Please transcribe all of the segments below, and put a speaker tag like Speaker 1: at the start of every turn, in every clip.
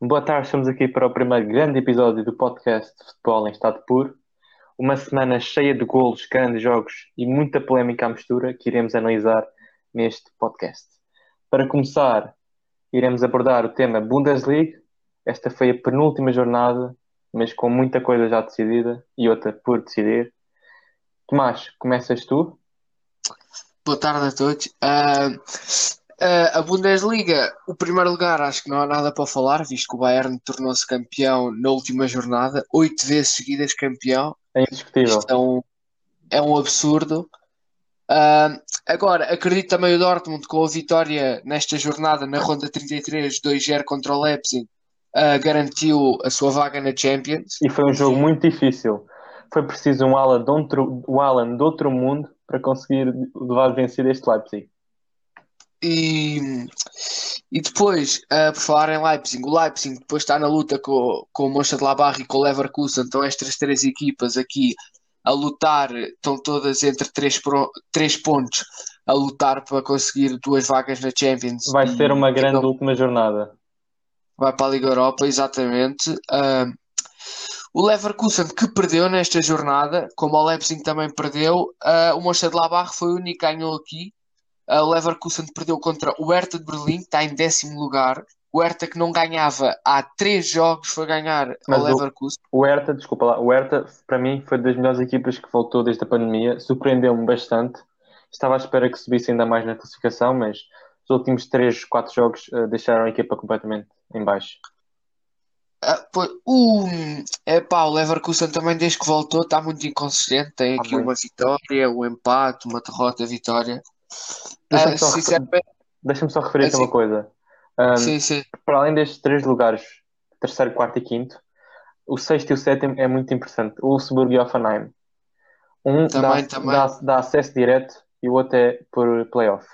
Speaker 1: Boa tarde, estamos aqui para o primeiro grande episódio do podcast de Futebol em Estado Puro. Uma semana cheia de golos, grandes jogos e muita polémica à mistura que iremos analisar neste podcast. Para começar, iremos abordar o tema Bundesliga. Esta foi a penúltima jornada, mas com muita coisa já decidida e outra por decidir. Tomás, começas tu?
Speaker 2: Boa tarde a todos. Uh, Uh, a Bundesliga, o primeiro lugar, acho que não há nada para falar, visto que o Bayern tornou-se campeão na última jornada, oito vezes seguidas campeão.
Speaker 1: É indiscutível.
Speaker 2: Isto é um, é um absurdo. Uh, agora, acredito também o Dortmund com a vitória nesta jornada, na ronda 33, 2-0 contra o Leipzig, uh, garantiu a sua vaga na Champions.
Speaker 1: E foi um jogo muito difícil. Foi preciso um Alan de outro, um Alan de outro mundo para conseguir levar vencido este Leipzig.
Speaker 2: E, e depois, uh, por falar em Leipzig, o Leipzig depois está na luta com, com o Mönchengladbach e com o Leverkusen, então estas três equipas aqui a lutar, estão todas entre três, pro, três pontos a lutar para conseguir duas vagas na Champions.
Speaker 1: Vai e, ser uma grande última jornada.
Speaker 2: Vai para a Liga Europa, exatamente. Uh, o Leverkusen que perdeu nesta jornada, como o Leipzig também perdeu, uh, o Mönchengladbach foi o único que ganhou aqui o Leverkusen perdeu contra o Hertha de Berlim, que está em décimo lugar. O Hertha que não ganhava há três jogos foi ganhar
Speaker 1: Mas
Speaker 2: ao Leverkusen.
Speaker 1: O, o Hertha, desculpa lá, o Hertha para mim foi das melhores equipas que voltou desde a pandemia, surpreendeu-me bastante. Estava à espera que subisse ainda mais na classificação, mas os últimos 3, 4 jogos uh, deixaram a equipa completamente em baixo.
Speaker 2: Uh, pois, o, é, pá, o Leverkusen também desde que voltou está muito inconsistente. Tem aqui ah, uma vitória, um empate, uma derrota, vitória.
Speaker 1: Deixa-me uh, só, refer... Deixa só referir assim, uma coisa. Um,
Speaker 2: sim, sim.
Speaker 1: Para além destes três lugares, terceiro, quarto e quinto, o sexto e o sétimo é muito interessante. O Wolfsburg e Offenheim. Um também, dá, também. Dá, dá, acesso direto e o outro é por playoff.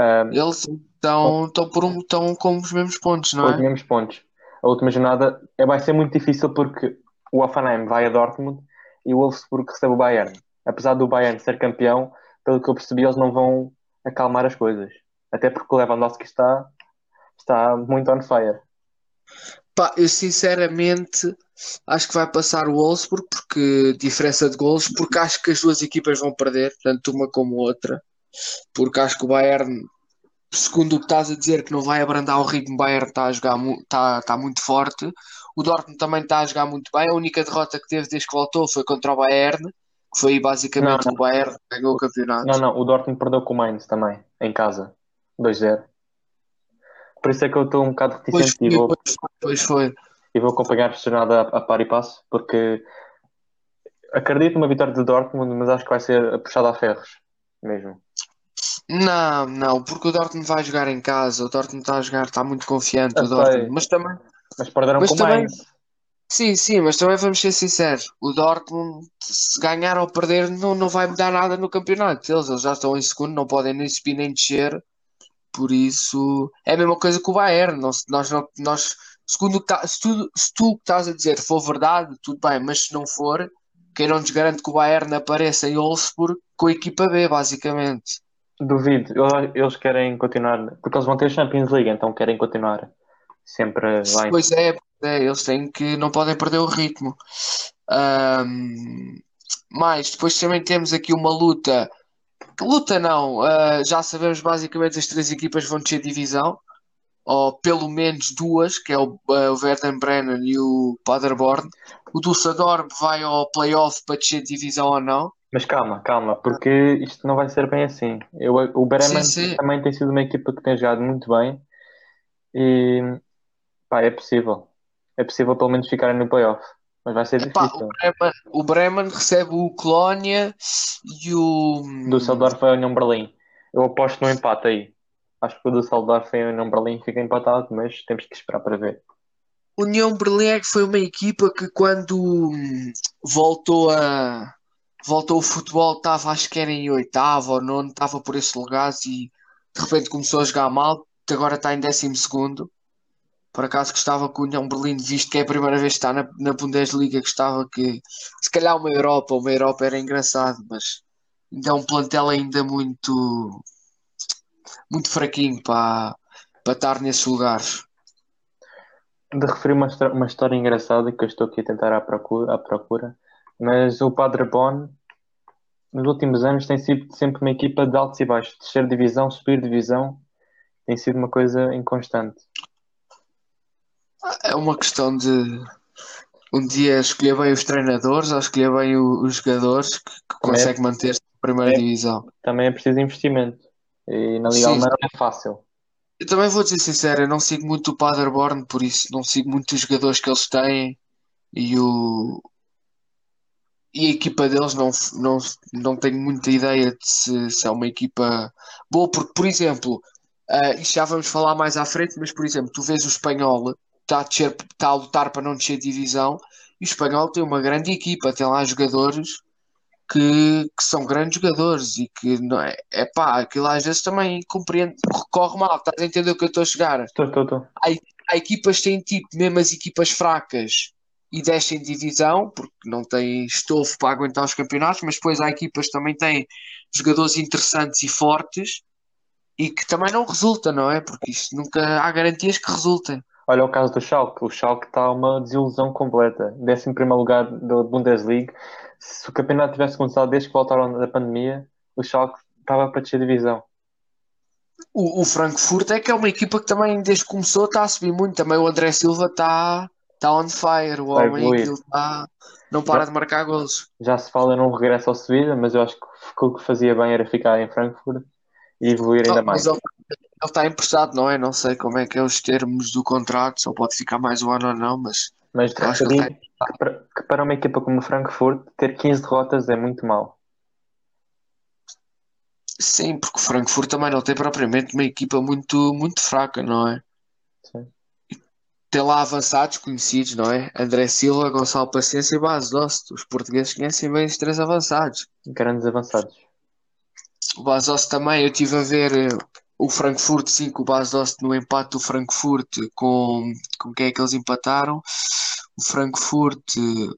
Speaker 2: Um, Eles estão, estão, por um, estão com os mesmos pontos, não
Speaker 1: com
Speaker 2: é?
Speaker 1: os mesmos pontos. A última jornada é, vai ser muito difícil porque o Offenheim vai a Dortmund e o Wolfsburg recebe o Bayern. Apesar do Bayern ser campeão, pelo que eu percebi, eles não vão acalmar as coisas. Até porque o Lewandowski está, está muito on fire.
Speaker 2: Pá, eu sinceramente acho que vai passar o Wolfsburg porque diferença de gols, porque acho que as duas equipas vão perder, tanto uma como outra, porque acho que o Bayern, segundo o que estás a dizer, que não vai abrandar o ritmo, o Bayern está a jogar está, está muito forte, o Dortmund também está a jogar muito bem, a única derrota que teve desde que voltou foi contra o Bayern, foi basicamente não, o Bayern que ganhou o campeonato.
Speaker 1: Não, não, o Dortmund perdeu com o Mainz também, em casa, 2-0. Por isso é que eu estou um bocado reticente
Speaker 2: pois, e vou, pois foi.
Speaker 1: E vou acompanhar a jornada a, a par e passo, porque acredito numa vitória do Dortmund, mas acho que vai ser puxada a ferros, mesmo.
Speaker 2: Não, não, porque o Dortmund vai jogar em casa, o Dortmund está a jogar, está muito confiante, o Dortmund, mas também...
Speaker 1: Mas perderam mas com o Mainz.
Speaker 2: Sim, sim, mas também vamos ser sinceros. O Dortmund, se ganhar ou perder, não, não vai mudar nada no campeonato. Eles, eles já estão em segundo, não podem nem subir nem descer. Por isso, é a mesma coisa que o Bayern. Nós, nós, nós, segundo que tá, se, tu, se tu que estás a dizer for verdade, tudo bem, mas se não for, quem não nos garante que o Bayern apareça em Wolfsburg com a equipa B, basicamente.
Speaker 1: Duvido, eles querem continuar, porque eles vão ter Champions League, então querem continuar sempre lá
Speaker 2: em... Pois é, é, eles têm que não podem perder o ritmo. Um, mas depois também temos aqui uma luta. Luta não, uh, já sabemos basicamente as três equipas vão descer divisão, ou pelo menos duas, que é o, uh, o Brennen e o Paderborn. O Dusseldorf vai ao playoff para descer divisão ou não.
Speaker 1: Mas calma, calma, porque isto não vai ser bem assim. Eu, o Bremen sim, sim. também tem sido uma equipa que tem jogado muito bem e pá, é possível é possível pelo menos ficarem no playoff. Mas vai ser Epá, difícil.
Speaker 2: O Bremen, o Bremen, recebe o Colónia e o.
Speaker 1: Do Düsseldorf é a União Berlim. Eu aposto no empate aí. Acho que o Düsseldorf e a União Berlim fica empatado, mas temos que esperar para ver.
Speaker 2: União Berlim é que foi uma equipa que quando hum, voltou a voltou o futebol estava acho que era em oitavo ou nono, estava por esses lugares e de repente começou a jogar mal, agora está em décimo segundo por acaso gostava que o União Berlim, visto que é a primeira vez que está na, na Bundesliga, gostava que se calhar uma Europa, uma Europa era engraçado, mas ainda é um plantel ainda muito muito fraquinho para, para estar nesses lugares.
Speaker 1: de referir uma, uma história engraçada que eu estou aqui a tentar à procura, à procura, mas o Padre Bon, nos últimos anos, tem sido sempre uma equipa de altos e baixos, descer divisão, subir divisão, tem sido uma coisa inconstante.
Speaker 2: É uma questão de um dia escolher bem os treinadores ou escolher bem os jogadores que, que
Speaker 1: é-
Speaker 2: consegue manter-se na primeira
Speaker 1: É.
Speaker 2: divisão.
Speaker 1: Também é preciso investimento, e na Liga. Alemã não é fácil.
Speaker 2: Eu também vou dizer sincero, eu não sigo muito o Paderborn, por isso não sigo muito os jogadores que eles têm e o e a equipa deles não, não, não tenho muita ideia de se, se é uma equipa boa, porque, por exemplo, isto já vamos falar mais à frente, mas por exemplo, tu vês o espanhol está a, está a lutar para não descer de divisão e o espanhol tem uma grande equipa, tem lá jogadores que, que são grandes jogadores e que não é, é pá, aquilo às vezes também compreende, corre mal, estás a entender o que eu estou a chegar?
Speaker 1: Estou, estou, estou.
Speaker 2: há equipas que têm tipo, mesmo as equipas fracas e descem de divisão, porque não têm estofo para aguentar os campeonatos, mas depois há equipas que também têm jogadores interessantes e fortes e que também não resulta, não é? Porque isto nunca há garantias que resultem.
Speaker 1: Olha o caso do Schalke. O Schalke está uma desilusão completa. Décimo primeiro lugar da Bundesliga. Se o campeonato tivesse começado desde que voltaram da pandemia, o Schalke estava para descer divisão.
Speaker 2: O, o Frankfurt é que é uma equipa que também, desde que começou, está a subir muito. Também o André Silva está está on fire. O
Speaker 1: Vai
Speaker 2: homem aquilo está, não para de marcar golos.
Speaker 1: Já se fala num regresso ao Sevilha, mas eu acho que o que fazia bem era ficar em Frankfurt e evoluir ainda
Speaker 2: Oh,
Speaker 1: mais.
Speaker 2: mas ele, está emprestado, não é? Não sei como é que é os termos do contrato, só pode ficar mais um ano ou não, mas
Speaker 1: Mas de
Speaker 2: acho que
Speaker 1: que para- que para uma equipa como o Frankfurt, ter 15 derrotas é muito mal.
Speaker 2: Sim, porque o Frankfurt também não tem propriamente uma equipa muito, muito fraca, não é?
Speaker 1: Sim.
Speaker 2: Tem lá avançados conhecidos, não é? André Silva, Gonçalo Paciência e Bas Dost. Os portugueses conhecem bem os três avançados.
Speaker 1: Grandes avançados.
Speaker 2: O Bas Dost também, eu estive a ver eh, o Frankfurt 5, o Bas Dost no empate do Frankfurt com, com quem é que eles empataram? O Frankfurt. eh,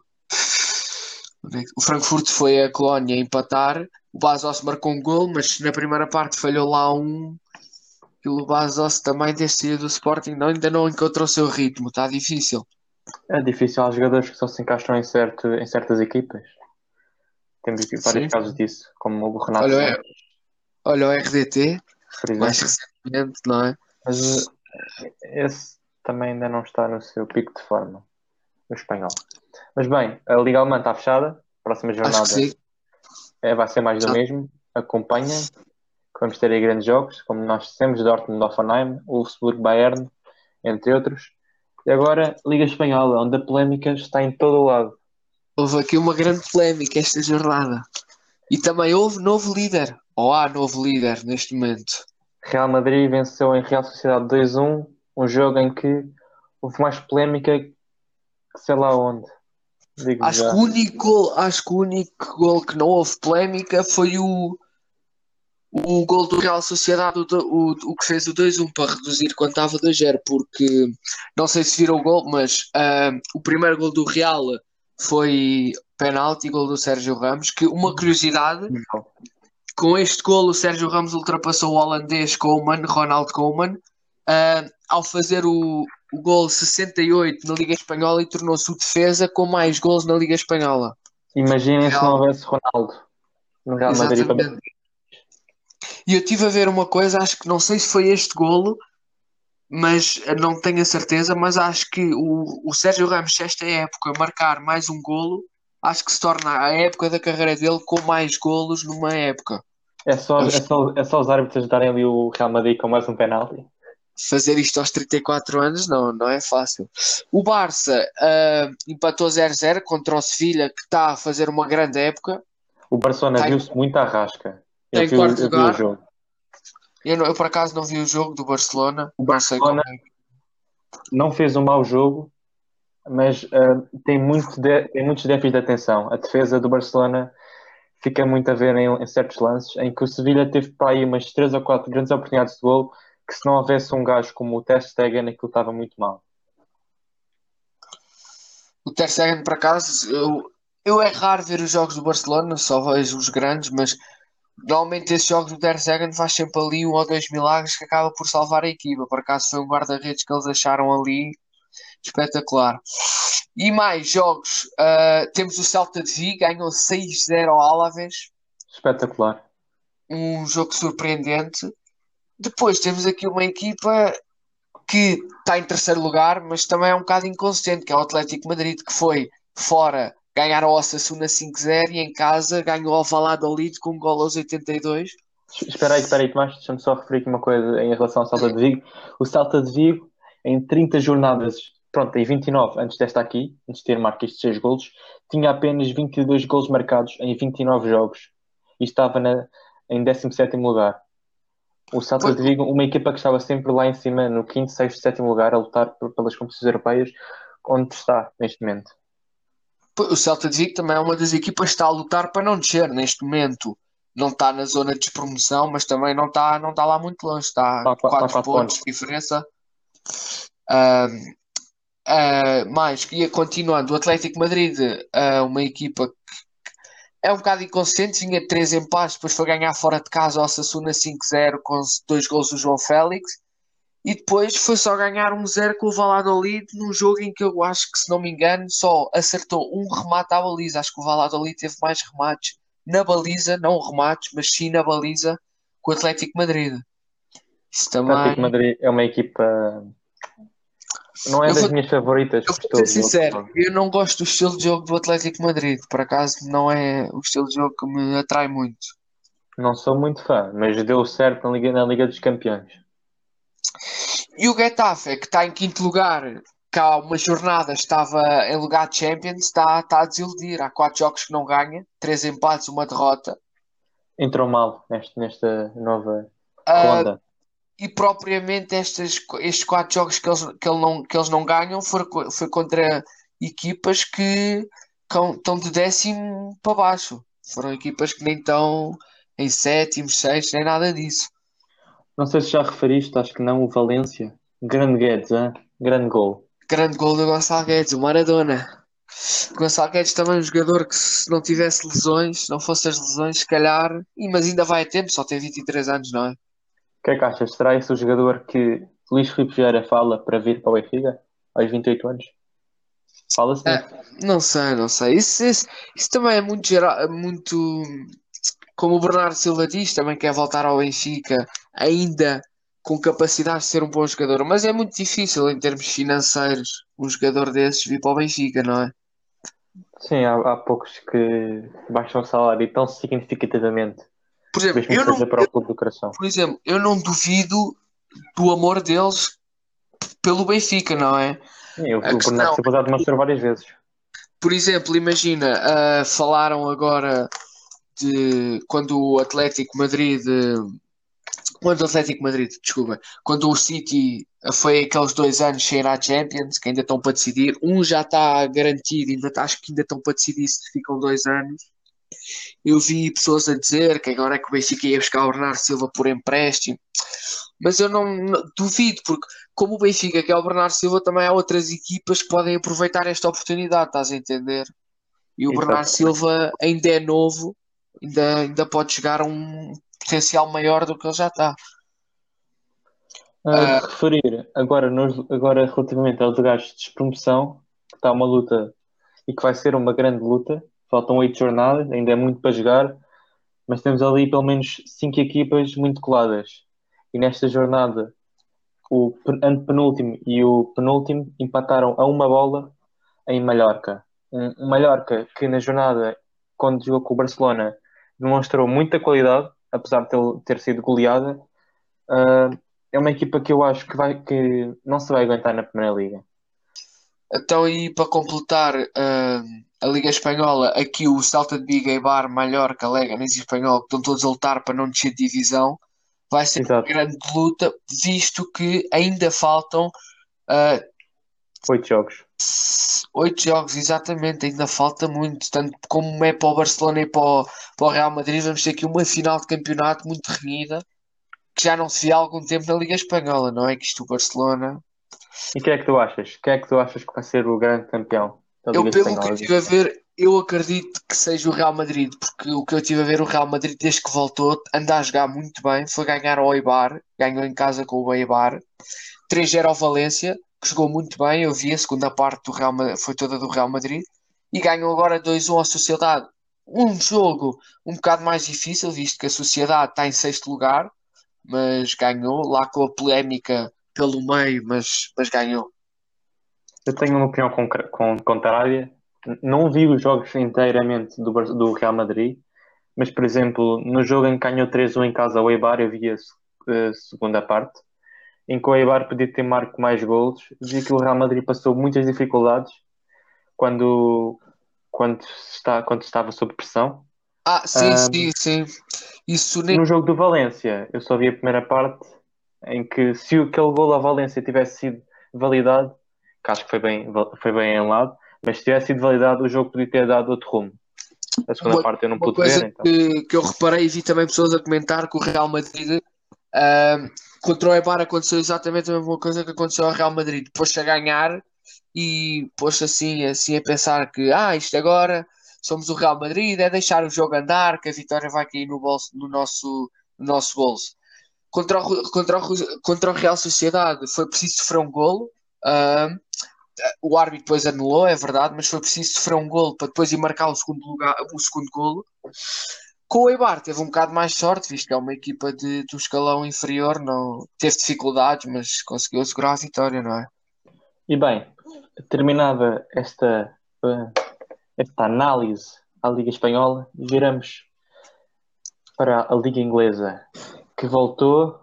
Speaker 2: O Frankfurt foi a Colónia empatar. O Basos marcou um gol, mas na primeira parte falhou lá um. E o Basos também, sair do Sporting, não, ainda não encontrou o seu ritmo. Está difícil.
Speaker 1: É difícil, há jogadores que só se encaixam em, certo, em certas equipas. Temos vários
Speaker 2: Sim.
Speaker 1: casos disso, como o Renato
Speaker 2: Olha,
Speaker 1: Santos,
Speaker 2: Olha o RDT. Mais recentemente, não é?
Speaker 1: Mas eh, esse também ainda não está no seu pico de forma, no espanhol. Mas bem, a Liga Alemã está fechada. Próxima jornada é, vai ser mais do
Speaker 2: Já.
Speaker 1: mesmo. Acompanhem, que vamos ter aí grandes jogos, como nós dissemos, Dortmund, Hoffenheim, Wolfsburg, Bayern, entre outros. E agora, Liga Espanhola, onde a polémica está em todo o lado.
Speaker 2: Houve aqui uma grande polémica esta jornada. E também houve novo líder. Ou há novo líder neste momento.
Speaker 1: Real Madrid venceu em Real Sociedade 2-1, um jogo em que houve mais polémica que sei lá onde. Digo
Speaker 2: Acho
Speaker 1: já.
Speaker 2: que o único gol, acho que o único gol que não houve polémica foi o, o gol do Real Sociedade, o, o, o que fez o 2-1 para reduzir quando estava 2-0, porque não sei se viram o gol, mas ah, o primeiro gol do Real foi penalti, gol do Sérgio Ramos, que uma curiosidade, com este gol o Sérgio Ramos ultrapassou o holandês Koeman, Ronald Koeman, ah, ao fazer o, o gol 68 na Liga Espanhola e tornou-se o defesa com mais gols na Liga Espanhola.
Speaker 1: Imaginem se não houvesse Ronaldo no Real Madrid.
Speaker 2: E eu estive a ver uma coisa, acho que não sei se foi este golo, mas não tenho a certeza, mas acho que o, o Sérgio Ramos, esta época marcar mais um golo, acho que se torna a época da carreira dele com mais golos numa época.
Speaker 1: É só, é, só, é só os árbitros darem ali o Real Madrid com mais um penalti.
Speaker 2: Fazer isto aos 34 anos não, não é fácil. O Barça ah, empatou 0-0 contra o Sevilha, que está a fazer uma grande época.
Speaker 1: O Barcelona
Speaker 2: Tem-
Speaker 1: viu-se muito à rasca. Eu vi,
Speaker 2: quarto
Speaker 1: eu vi o jogo.
Speaker 2: Eu, não- eu, por acaso não vi o jogo do Barcelona,
Speaker 1: O
Speaker 2: sei
Speaker 1: Barcelona-
Speaker 2: é.
Speaker 1: Não fez um mau jogo, mas ah, tem, muito de- tem muitos déficits de atenção. A defesa do Barcelona fica muito a ver em, em certos lances, em que o Sevilha teve para aí umas 3 ou 4 grandes oportunidades de gol, que se não houvesse um gajo como o Ter Stegen, aquilo estava muito mal.
Speaker 2: O Ter Stegen, por acaso, eu, eu é raro ver os jogos do Barcelona, só vejo os grandes, mas normalmente esses jogos do Ter Stegen faz sempre ali um ou dois milagres que acaba por salvar a equipa. Por acaso foi um guarda-redes que eles acharam ali Espetacular. E mais jogos, uh, temos o Celta de Vigo, ganhou 6-0 ao Alavés.
Speaker 1: Espetacular.
Speaker 2: Um jogo surpreendente. Depois temos aqui uma equipa que está em terceiro lugar, mas também é um bocado inconsistente, que é o Atlético Madrid, que foi fora ganhar ao Osasuna 5-0 e em casa ganhou ao Valladolid com um gol aos 82.
Speaker 1: Espera aí, espera aí, Tomás, deixa-me só referir aqui uma coisa em relação ao Celta de Vigo. O Celta de Vigo, em 30 jornadas, pronto, em 29, antes desta aqui, antes de ter marcado estes 6 golos, tinha apenas 22 golos marcados em 29 jogos e estava na, em 17 lugar. O Celta de Vigo, uma equipa que estava sempre lá em cima, no 5, 6, 7 lugar, a lutar pelas competições europeias, onde está neste momento.
Speaker 2: O Celta de Vigo também é uma das equipas que está a lutar para não descer neste momento. Não está na zona de despromoção, mas também não está, não está lá muito longe. Está a 4 pontos de diferença. Uh, uh, mais, ia continuando, o Atlético Madrid, uh, uma equipa que é um bocado inconsistente, tinha 3 empates, depois foi ganhar fora de casa ao Sassuna 5-0 com dois gols do João Félix e depois foi só ganhar um 0 com o Valladolid num jogo em que eu acho que, se não me engano, só acertou um remate à baliza. Acho que o Valladolid teve mais remates na baliza, não remates, mas sim na baliza com o Atlético Madrid.
Speaker 1: Isso também... O Atlético Madrid é uma equipa. Não é eu das vou... minhas favoritas.
Speaker 2: Eu vou ser sincero, eu não gosto do estilo de jogo do Atlético Madrid. Por acaso, não é o estilo de jogo que me atrai muito.
Speaker 1: Não sou muito fã, mas deu certo na Liga, na Liga dos Campeões.
Speaker 2: E o Getafe, que está em quinto lugar, que há uma jornada estava em lugar de Champions, está, está a desiludir. Há quatro jogos que não ganha, três empates, uma derrota.
Speaker 1: Entrou mal neste, nesta nova uh, ronda.
Speaker 2: E propriamente estes, estes quatro jogos que eles, que, ele não, que eles não ganham foi, foi contra equipas que, estão de décimo para baixo. Foram equipas que nem estão em sétimo, sexto, nem nada disso.
Speaker 1: Não sei se já referiste, acho que não, o Valência. Grande Guedes, hein? grande gol.
Speaker 2: Grande gol do Gonçalo Guedes, o Maradona. O Gonçalo Guedes também é um jogador que se não tivesse lesões, não fosse as lesões, se calhar, mas ainda vai a tempo, só tem 23 anos, não é? O
Speaker 1: que é que achas? Será esse o jogador que Luís Filipe Vieira fala para vir para o Benfica aos 28 anos? Fala-se
Speaker 2: é, Não sei, não sei. Isso, isso, isso também é muito geral, muito como o Bernardo Silva diz, também quer voltar ao Benfica ainda com capacidade de ser um bom jogador, mas é muito difícil em termos financeiros um jogador desses vir para o Benfica, não é?
Speaker 1: Sim, há, há poucos que baixam o salário tão significativamente.
Speaker 2: Por exemplo, eu não, por exemplo, eu não duvido do amor deles pelo Benfica, não é?
Speaker 1: Sim, o Bernardo Silva já demonstrou várias vezes.
Speaker 2: Por exemplo, imagina, uh, falaram agora de quando o Atlético Madrid quando o Atlético Madrid, desculpa, quando o City foi aqueles dois anos sem ir à Champions, que ainda estão para decidir, um já está garantido, ainda acho que ainda estão para decidir se ficam dois anos. Eu vi pessoas a dizer que agora é que o Benfica ia buscar o Bernardo Silva por empréstimo, mas eu não, não duvido, porque como o Benfica quer o Bernardo Silva, também há outras equipas que podem aproveitar esta oportunidade, estás a entender? E o Exato. Bernardo Silva ainda é novo ainda, ainda pode chegar a um potencial maior do que ele já está.
Speaker 1: Uh, uh, referir agora, nos, agora relativamente aos lugares de promoção, que está uma luta e que vai ser uma grande luta. Faltam oito jornadas, ainda é muito para jogar, mas temos ali pelo menos cinco equipas muito coladas. E nesta jornada, o antepenúltimo e o penúltimo empataram a uma bola em Mallorca. Um, Mallorca que na jornada, quando jogou com o Barcelona, demonstrou muita qualidade, apesar de ter sido goleada. Uh, é uma equipa que eu acho que, vai, que não se vai aguentar na Primeira Liga.
Speaker 2: Então, e para completar uh, a Liga Espanhola, aqui o Celta de Vigo, Eibar, Mallorca, Leganés e Espanhol estão todos a lutar para não descer de divisão. Vai ser Exato. uma grande luta, visto que ainda faltam uh,
Speaker 1: oito jogos.
Speaker 2: Oito jogos, exatamente, ainda falta muito. Tanto como é para o Barcelona e para o, para o Real Madrid, vamos ter aqui uma final de campeonato muito renhida que já não se via há algum tempo na Liga Espanhola, não é? Que isto o Barcelona.
Speaker 1: E quem é que tu achas? Quem é que tu achas que vai ser o grande campeão
Speaker 2: eu, pelo Espanhola? que eu estive a ver, eu acredito que seja o Real Madrid, porque o que eu estive a ver, o Real Madrid, desde que voltou, anda a jogar muito bem. Foi ganhar ao Eibar, ganhou em casa com o Eibar, 3-0 ao Valência que jogou muito bem. Eu vi a segunda parte do Real Madrid, foi toda do Real Madrid e ganhou agora 2-1 à Sociedade. Um jogo um bocado mais difícil, visto que a Sociedade está em sexto lugar, mas ganhou lá com a polémica pelo meio, mas, mas ganhou.
Speaker 1: Eu tenho uma opinião contrária. Não vi os jogos inteiramente do, do Real Madrid, mas, por exemplo, no jogo em que ganhou 3-1 em casa ao Eibar, eu vi a, a segunda parte, em que o Eibar podia ter marco mais golos. Vi que o Real Madrid passou muitas dificuldades quando, quando, está, quando estava sob pressão.
Speaker 2: Ah, sim, um, sim, sim. Isso
Speaker 1: nem... No jogo do Valência, eu só vi a primeira parte em que se aquele gol à Valência tivesse sido validado, que acho que foi bem, foi bem em lado, mas se tivesse sido validado, o jogo podia ter dado outro rumo. A segunda
Speaker 2: uma,
Speaker 1: parte eu não pude
Speaker 2: coisa
Speaker 1: ver. Então.
Speaker 2: Que, que eu reparei e vi também pessoas a comentar que o Real Madrid uh, contra o Eibar aconteceu exatamente a mesma coisa que aconteceu ao Real Madrid. Depois a ganhar e pôs assim, assim a pensar que ah, isto agora somos o Real Madrid, é deixar o jogo andar, que a vitória vai cair no, bolso, no, nosso, no nosso bolso. Contra o, contra, o, contra o Real Sociedade foi preciso sofrer um golo. Uh, o árbitro depois anulou, é verdade, mas foi preciso sofrer um golo para depois ir marcar o segundo, lugar, o segundo golo. Com o Eibar teve um bocado mais sorte, visto que é uma equipa de, do escalão inferior, não teve dificuldades, mas conseguiu segurar a vitória, não é?
Speaker 1: E bem, terminada esta, eh, esta análise à Liga Espanhola, viramos para a Liga Inglesa, que voltou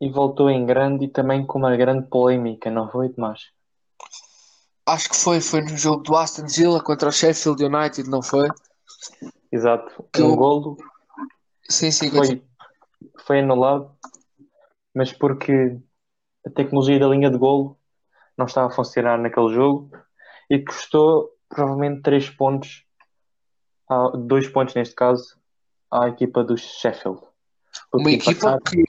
Speaker 1: e voltou em grande e também com uma grande polémica, não foi, Tomás?
Speaker 2: Acho que foi, foi no jogo do Aston Villa contra o Sheffield United, não foi?
Speaker 1: Exato, que um golo
Speaker 2: sim, sim,
Speaker 1: foi, foi anulado, mas porque a tecnologia da linha de golo não estava a funcionar naquele jogo e custou provavelmente 3 pontos, 2 pontos neste caso, à equipa do Sheffield.
Speaker 2: Uma equipa, que,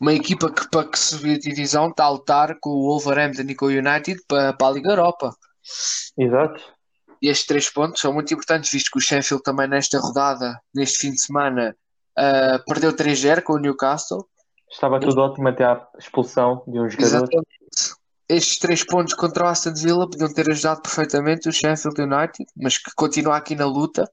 Speaker 2: uma equipa que para que subir a divisão está a lutar com o Wolverhampton e com o United para, para a Liga Europa.
Speaker 1: Exato.
Speaker 2: E estes três pontos são muito importantes, visto que o Sheffield também nesta rodada, neste fim de semana, uh, perdeu 3-0 com o Newcastle.
Speaker 1: Estava tudo ótimo até à expulsão de um jogador.
Speaker 2: Exatamente estes três pontos contra o Aston Villa podiam ter ajudado perfeitamente o Sheffield United, mas que continua aqui na luta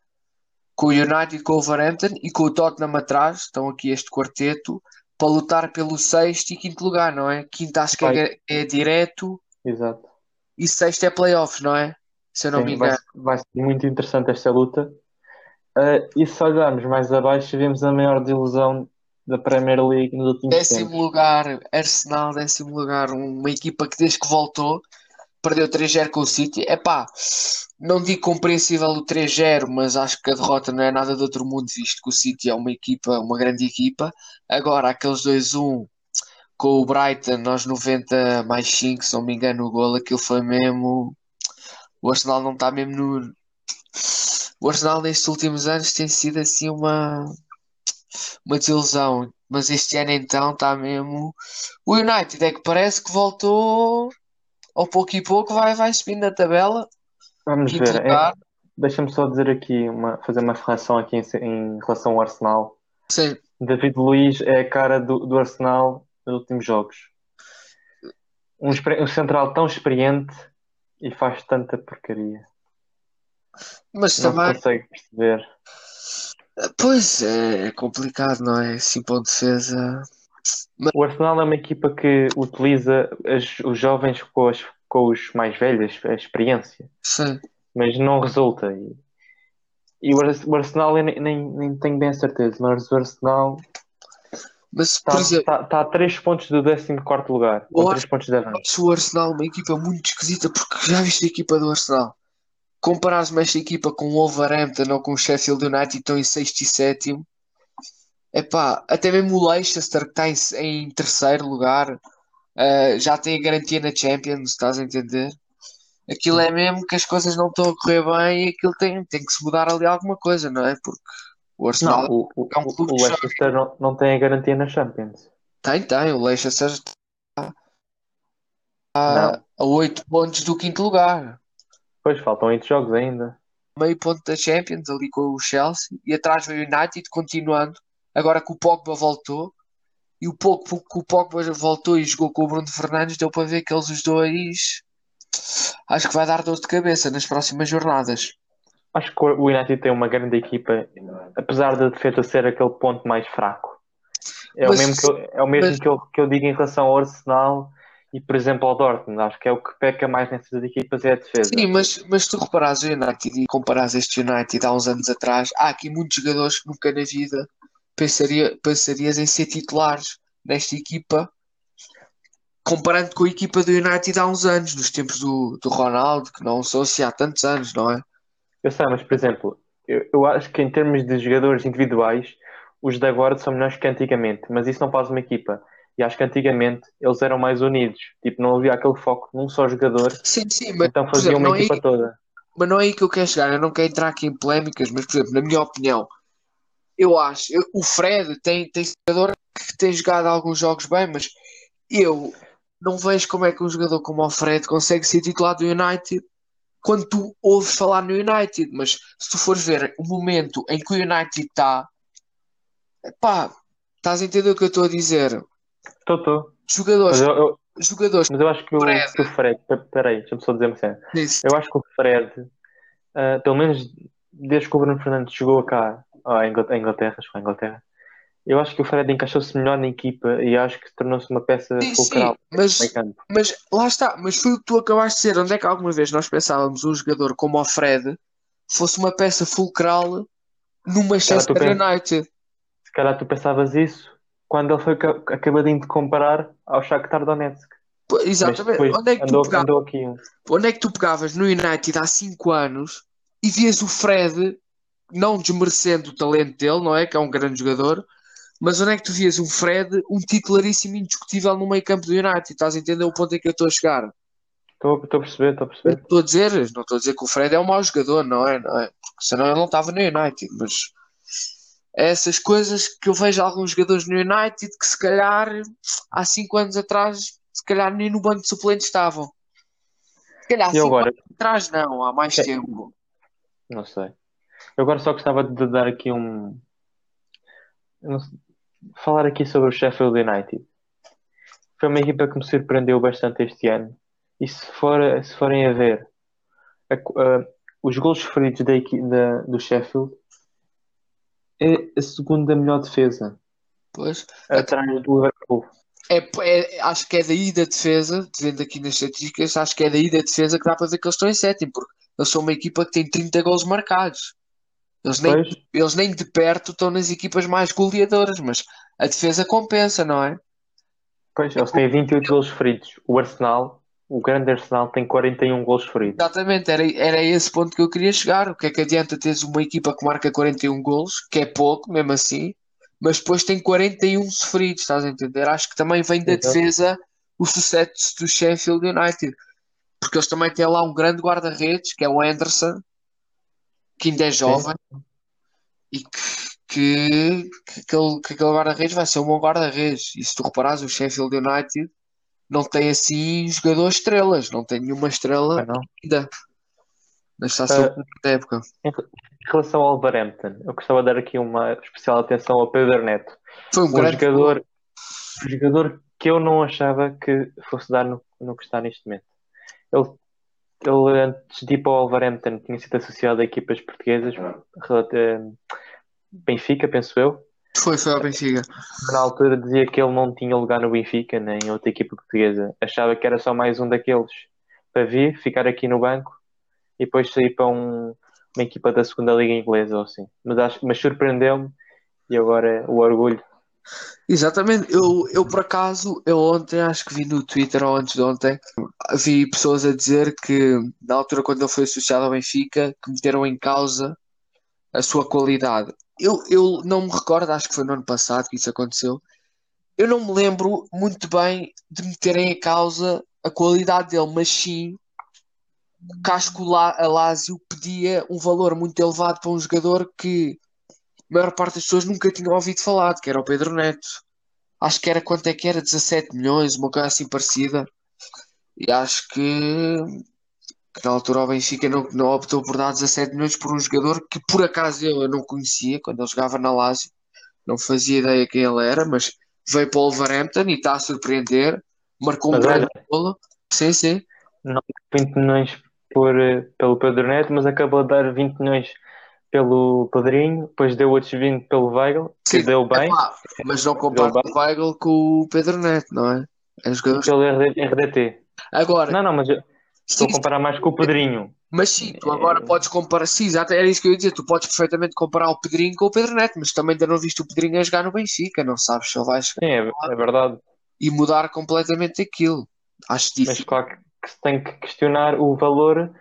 Speaker 2: com o United, com o Wolverhampton e com o Tottenham atrás. Estão aqui este quarteto para lutar pelo sexto e quinto lugar, não é? Quinto acho que é, é, direto.
Speaker 1: Exato.
Speaker 2: E sexto é playoffs, não é? Se eu não
Speaker 1: Sim,
Speaker 2: me engano.
Speaker 1: Vai, vai, ser muito interessante esta luta. Uh, e se olharmos mais abaixo, vemos a maior desilusão da Premier League nos últimos
Speaker 2: décimo tempos. lugar, Arsenal, décimo lugar, uma equipa que desde que voltou perdeu 3-0 com o City. É pá, não digo compreensível o 3-0, mas acho que a derrota não é nada de outro mundo, visto que o City é uma equipa, uma grande equipa. Agora, aqueles 2-1 com o Brighton aos 90 mais 5, se não me engano, o gol, aquilo foi mesmo. O Arsenal não está mesmo no. O Arsenal nestes últimos anos tem sido assim uma uma desilusão. Mas este ano então está mesmo. O United é que parece que voltou ao pouco e pouco, vai, vai subindo na tabela.
Speaker 1: Vamos ver. É, Deixa-me só dizer aqui, uma, fazer uma reflexão aqui em, em, relação ao Arsenal.
Speaker 2: Sim.
Speaker 1: David Luiz é a cara do, do Arsenal nos últimos jogos. Um, um central tão experiente e faz tanta porcaria.
Speaker 2: Mas
Speaker 1: Não
Speaker 2: também.
Speaker 1: consegue perceber.
Speaker 2: Pois é, é complicado, não é? Assim, para defesa.
Speaker 1: O Arsenal é uma equipa que utiliza as, os jovens com, as, com os mais velhos, a experiência.
Speaker 2: Sim.
Speaker 1: Mas não resulta. E, e o Arsenal, eu nem, nem, tenho bem a certeza, mas o Arsenal está, exemplo, está, está a 3 pontos do 14 lugar. Com 3 pontos de avanço.
Speaker 2: O Arsenal é uma equipa muito esquisita, porque já viste a equipa do Arsenal? comparares-me esta equipa com o Wolverhampton ou com o Sheffield United, estão em sexto e sétimo. Epá, até mesmo o Leicester, que está em, em terceiro lugar, uh, já tem a garantia na Champions, estás a entender? Aquilo é mesmo que as coisas não estão a correr bem e aquilo tem, tem que se mudar ali alguma coisa, não é? Porque o Arsenal
Speaker 1: não, o, o, é um clube O Leicester não, não tem a garantia na Champions.
Speaker 2: Tem, tem. O Leicester está a, a 8 pontos do quinto lugar.
Speaker 1: Pois, faltam 8 jogos ainda.
Speaker 2: Meio ponto da Champions, ali com o Chelsea, e atrás veio o United, continuando. Agora que o Pogba voltou, e o pouco que o Pogba voltou e jogou com o Bruno Fernandes, deu para ver que eles os dois acho que vai dar dor de cabeça nas próximas jornadas.
Speaker 1: Acho que o United tem uma grande equipa, apesar da defesa ser aquele ponto mais fraco. É mas, o mesmo, que eu, é o mesmo mas... que, eu, que eu digo em relação ao Arsenal e, por exemplo, ao Dortmund. Acho que é o que peca mais nessas equipas é a defesa.
Speaker 2: Sim, mas, mas tu reparares o United e comparas este United há uns anos atrás, há aqui muitos jogadores que nunca na vida pensaria, pensarias em ser titulares nesta equipa, comparando com a equipa do United há uns anos, nos tempos do, do Ronaldo, que não são assim há tantos anos, não é?
Speaker 1: Eu sei, mas por exemplo, eu, eu acho que em termos de jogadores individuais, os de agora são melhores que antigamente, mas isso não faz uma equipa. E acho que antigamente eles eram mais unidos, tipo, não havia aquele foco num só jogador,
Speaker 2: sim, sim, mas,
Speaker 1: então fazia exemplo, uma é equipa é, toda.
Speaker 2: Mas não é aí que eu quero chegar, eu não quero entrar aqui em polémicas, mas por exemplo, na minha opinião, eu acho. Eu, o Fred tem, tem jogador que tem jogado alguns jogos bem, mas eu não vejo como é que um jogador como o Fred consegue ser titular do United quando tu ouves falar no United. Mas se tu fores ver o momento em que o United está, pá, estás a entender o que eu estou a dizer?
Speaker 1: Estou, estou.
Speaker 2: Jogadores.
Speaker 1: Mas eu, eu,
Speaker 2: jogadores
Speaker 1: mas eu acho que o Fred, que o Fred peraí, deixa-me só dizer uma cena. Eu acho que o Fred, uh, pelo menos desde que o Bruno Fernandes chegou cá, a Inglaterra, acho que a Inglaterra. Eu acho que o Fred encaixou-se melhor na equipa e acho que tornou-se uma peça sim, fulcral.
Speaker 2: Sim, mas, mas lá está, mas foi o que tu acabaste de dizer. Onde é que alguma vez nós pensávamos um jogador como o Fred fosse uma peça fulcral no Manchester United?
Speaker 1: Se calhar tu pensavas isso quando ele foi acabadinho de comparar ao Shakhtar Donetsk.
Speaker 2: Exatamente. Onde é, que andou, tu pegavas, aqui. onde é que tu pegavas no United há 5 anos e vias o Fred não desmerecendo o talento dele, não é? Que é um grande jogador, mas onde é que tu vias um Fred, um titularíssimo indiscutível no meio campo do United? Estás a entender o ponto em que eu estou a chegar?
Speaker 1: Estou, estou a perceber, estou a perceber.
Speaker 2: Estou a dizer, não estou a dizer que o Fred é um mau jogador, não é? Não é? Porque senão ele não estava no United, mas é essas coisas que eu vejo alguns jogadores no United que se calhar há 5 anos atrás, se calhar nem no banco de suplentes estavam. Se calhar há 5 agora... anos atrás não, há mais é... tempo.
Speaker 1: Não sei. Eu agora só gostava de dar aqui um. Falar aqui sobre o Sheffield United. Foi uma equipa que me surpreendeu bastante este ano. E se, for, se forem a ver a, a, os gols sofridos da, da, do Sheffield, é a segunda melhor defesa.
Speaker 2: Pois.
Speaker 1: Atrás do Liverpool.
Speaker 2: É, é, acho que é daí da defesa, vendo aqui nas estatísticas, acho que é daí da defesa que dá para ver que eles estão em sétimo, porque eles são uma equipa que tem 30 gols marcados. Eles nem, eles nem de perto estão nas equipas mais goleadoras, mas a defesa compensa, não é?
Speaker 1: Pois, eles têm 28 gols feridos. O Arsenal, o grande Arsenal, tem 41 gols feridos.
Speaker 2: Exatamente, era, era esse ponto que eu queria chegar. O que é que adianta teres uma equipa que marca 41 gols, que é pouco, mesmo assim, mas depois tem 41 sofridos, estás a entender? Acho que também vem da Exato. defesa o sucesso do Sheffield United. Porque eles também têm lá um grande guarda-redes, que é o Anderson, que ainda é jovem e que, que, que, aquele, que aquele guarda-redes vai ser um bom guarda-redes. E se tu reparares, o Sheffield United não tem assim jogadores estrelas, não tem nenhuma estrela
Speaker 1: não.
Speaker 2: ainda nesta uh, época.
Speaker 1: Em relação ao Wolverhampton, eu gostava de dar aqui uma especial atenção ao Pedro Neto.
Speaker 2: Foi um, um grande
Speaker 1: jogador, um jogador que eu não achava que fosse dar no, no que está neste momento. Ele ele antes de ir para o Wolverhampton tinha sido associado a equipas portuguesas, Benfica, penso eu.
Speaker 2: Foi, foi ao Benfica.
Speaker 1: Na altura dizia que ele não tinha lugar no Benfica, nem em outra equipa portuguesa. Achava que era só mais um daqueles para vir, ficar aqui no banco e depois sair para um, uma equipa da segunda liga inglesa ou assim. Mas, acho, mas surpreendeu-me e agora o orgulho
Speaker 2: Exatamente, eu, eu por acaso, eu ontem acho que vi no Twitter ou antes de ontem, vi pessoas a dizer que na altura quando ele foi associado ao Benfica, que meteram em causa a sua qualidade. Eu, eu não me recordo, acho que foi no ano passado que isso aconteceu. Eu não me lembro muito bem de meterem em causa a qualidade dele, mas sim que acho que o Lásio pedia um valor muito elevado para um jogador que maior parte das pessoas nunca tinham ouvido falar, que era o Pedro Neto. Acho que era quanto é que era? 17 milhões, uma coisa assim parecida. E acho que, que na altura o Benfica não, não optou por dar 17 milhões por um jogador que por acaso eu, eu não conhecia quando ele jogava na Lazio. Não fazia ideia quem ele era, mas veio para o Wolverhampton e está a surpreender. Marcou um
Speaker 1: Mas
Speaker 2: grande
Speaker 1: olha-
Speaker 2: golo. Sim, sim.
Speaker 1: Não 20 milhões por, eh, pelo Pedro Neto, mas acabou de dar 20 milhões pelo Pedrinho, depois deu outros 20 pelo Weigl, que
Speaker 2: Sim,
Speaker 1: deu bem,
Speaker 2: Epá, mas não compara
Speaker 1: Deu
Speaker 2: o Weigl com o Pedro Neto, não é? É jogadores...
Speaker 1: pelo RD RDT.
Speaker 2: Agora,
Speaker 1: Não, não, mas eu estou a comparar mais com o Pedrinho.
Speaker 2: mas sim, tu agora podes comparar. Sim, exato, era isso que eu ia dizer. Tu podes perfeitamente comparar o Pedrinho com o Pedro Neto, mas também ainda não viste o Pedrinho a jogar no Benfica, não sabes se ele vai chegar
Speaker 1: Sim, é, é verdade.
Speaker 2: e mudar completamente aquilo. Acho
Speaker 1: Mas
Speaker 2: difícil.
Speaker 1: claro que que se tem que questionar o valor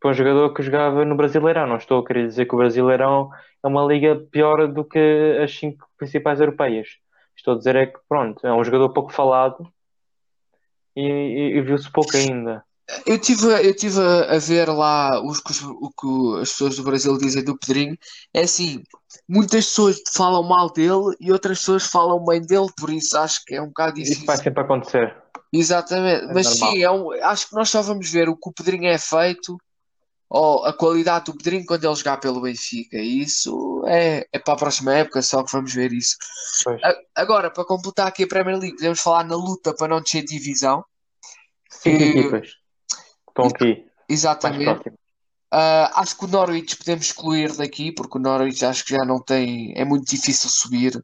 Speaker 1: para um jogador que jogava no Brasileirão. Não estou a querer dizer que o Brasileirão é uma liga pior do que as cinco principais europeias. Estou a dizer é que, pronto, é um jogador pouco falado e, e- e viu-se pouco ainda.
Speaker 2: Eu tive, eu tive a, ver lá os, o que as pessoas do Brasil dizem do Pedrinho. É assim, muitas pessoas falam mal dele e outras pessoas falam bem dele, por isso acho que é um bocado
Speaker 1: Isso
Speaker 2: difícil.
Speaker 1: vai sempre acontecer.
Speaker 2: Exatamente,
Speaker 1: É
Speaker 2: mas
Speaker 1: normal.
Speaker 2: sim, é um- acho que nós só vamos ver o que o Pedrinho é feito ou a qualidade do Pedrinho quando ele jogar pelo Benfica. E isso é, é para a próxima época, só que vamos ver isso. A- Agora, para completar aqui a Premier League, podemos falar na luta para não descer divisão.
Speaker 1: Cinco
Speaker 2: Eh,
Speaker 1: equipas estão aqui,
Speaker 2: Exatamente. Ah, acho que o Norwich podemos excluir daqui, porque o Norwich acho que já não tem. É muito difícil subir.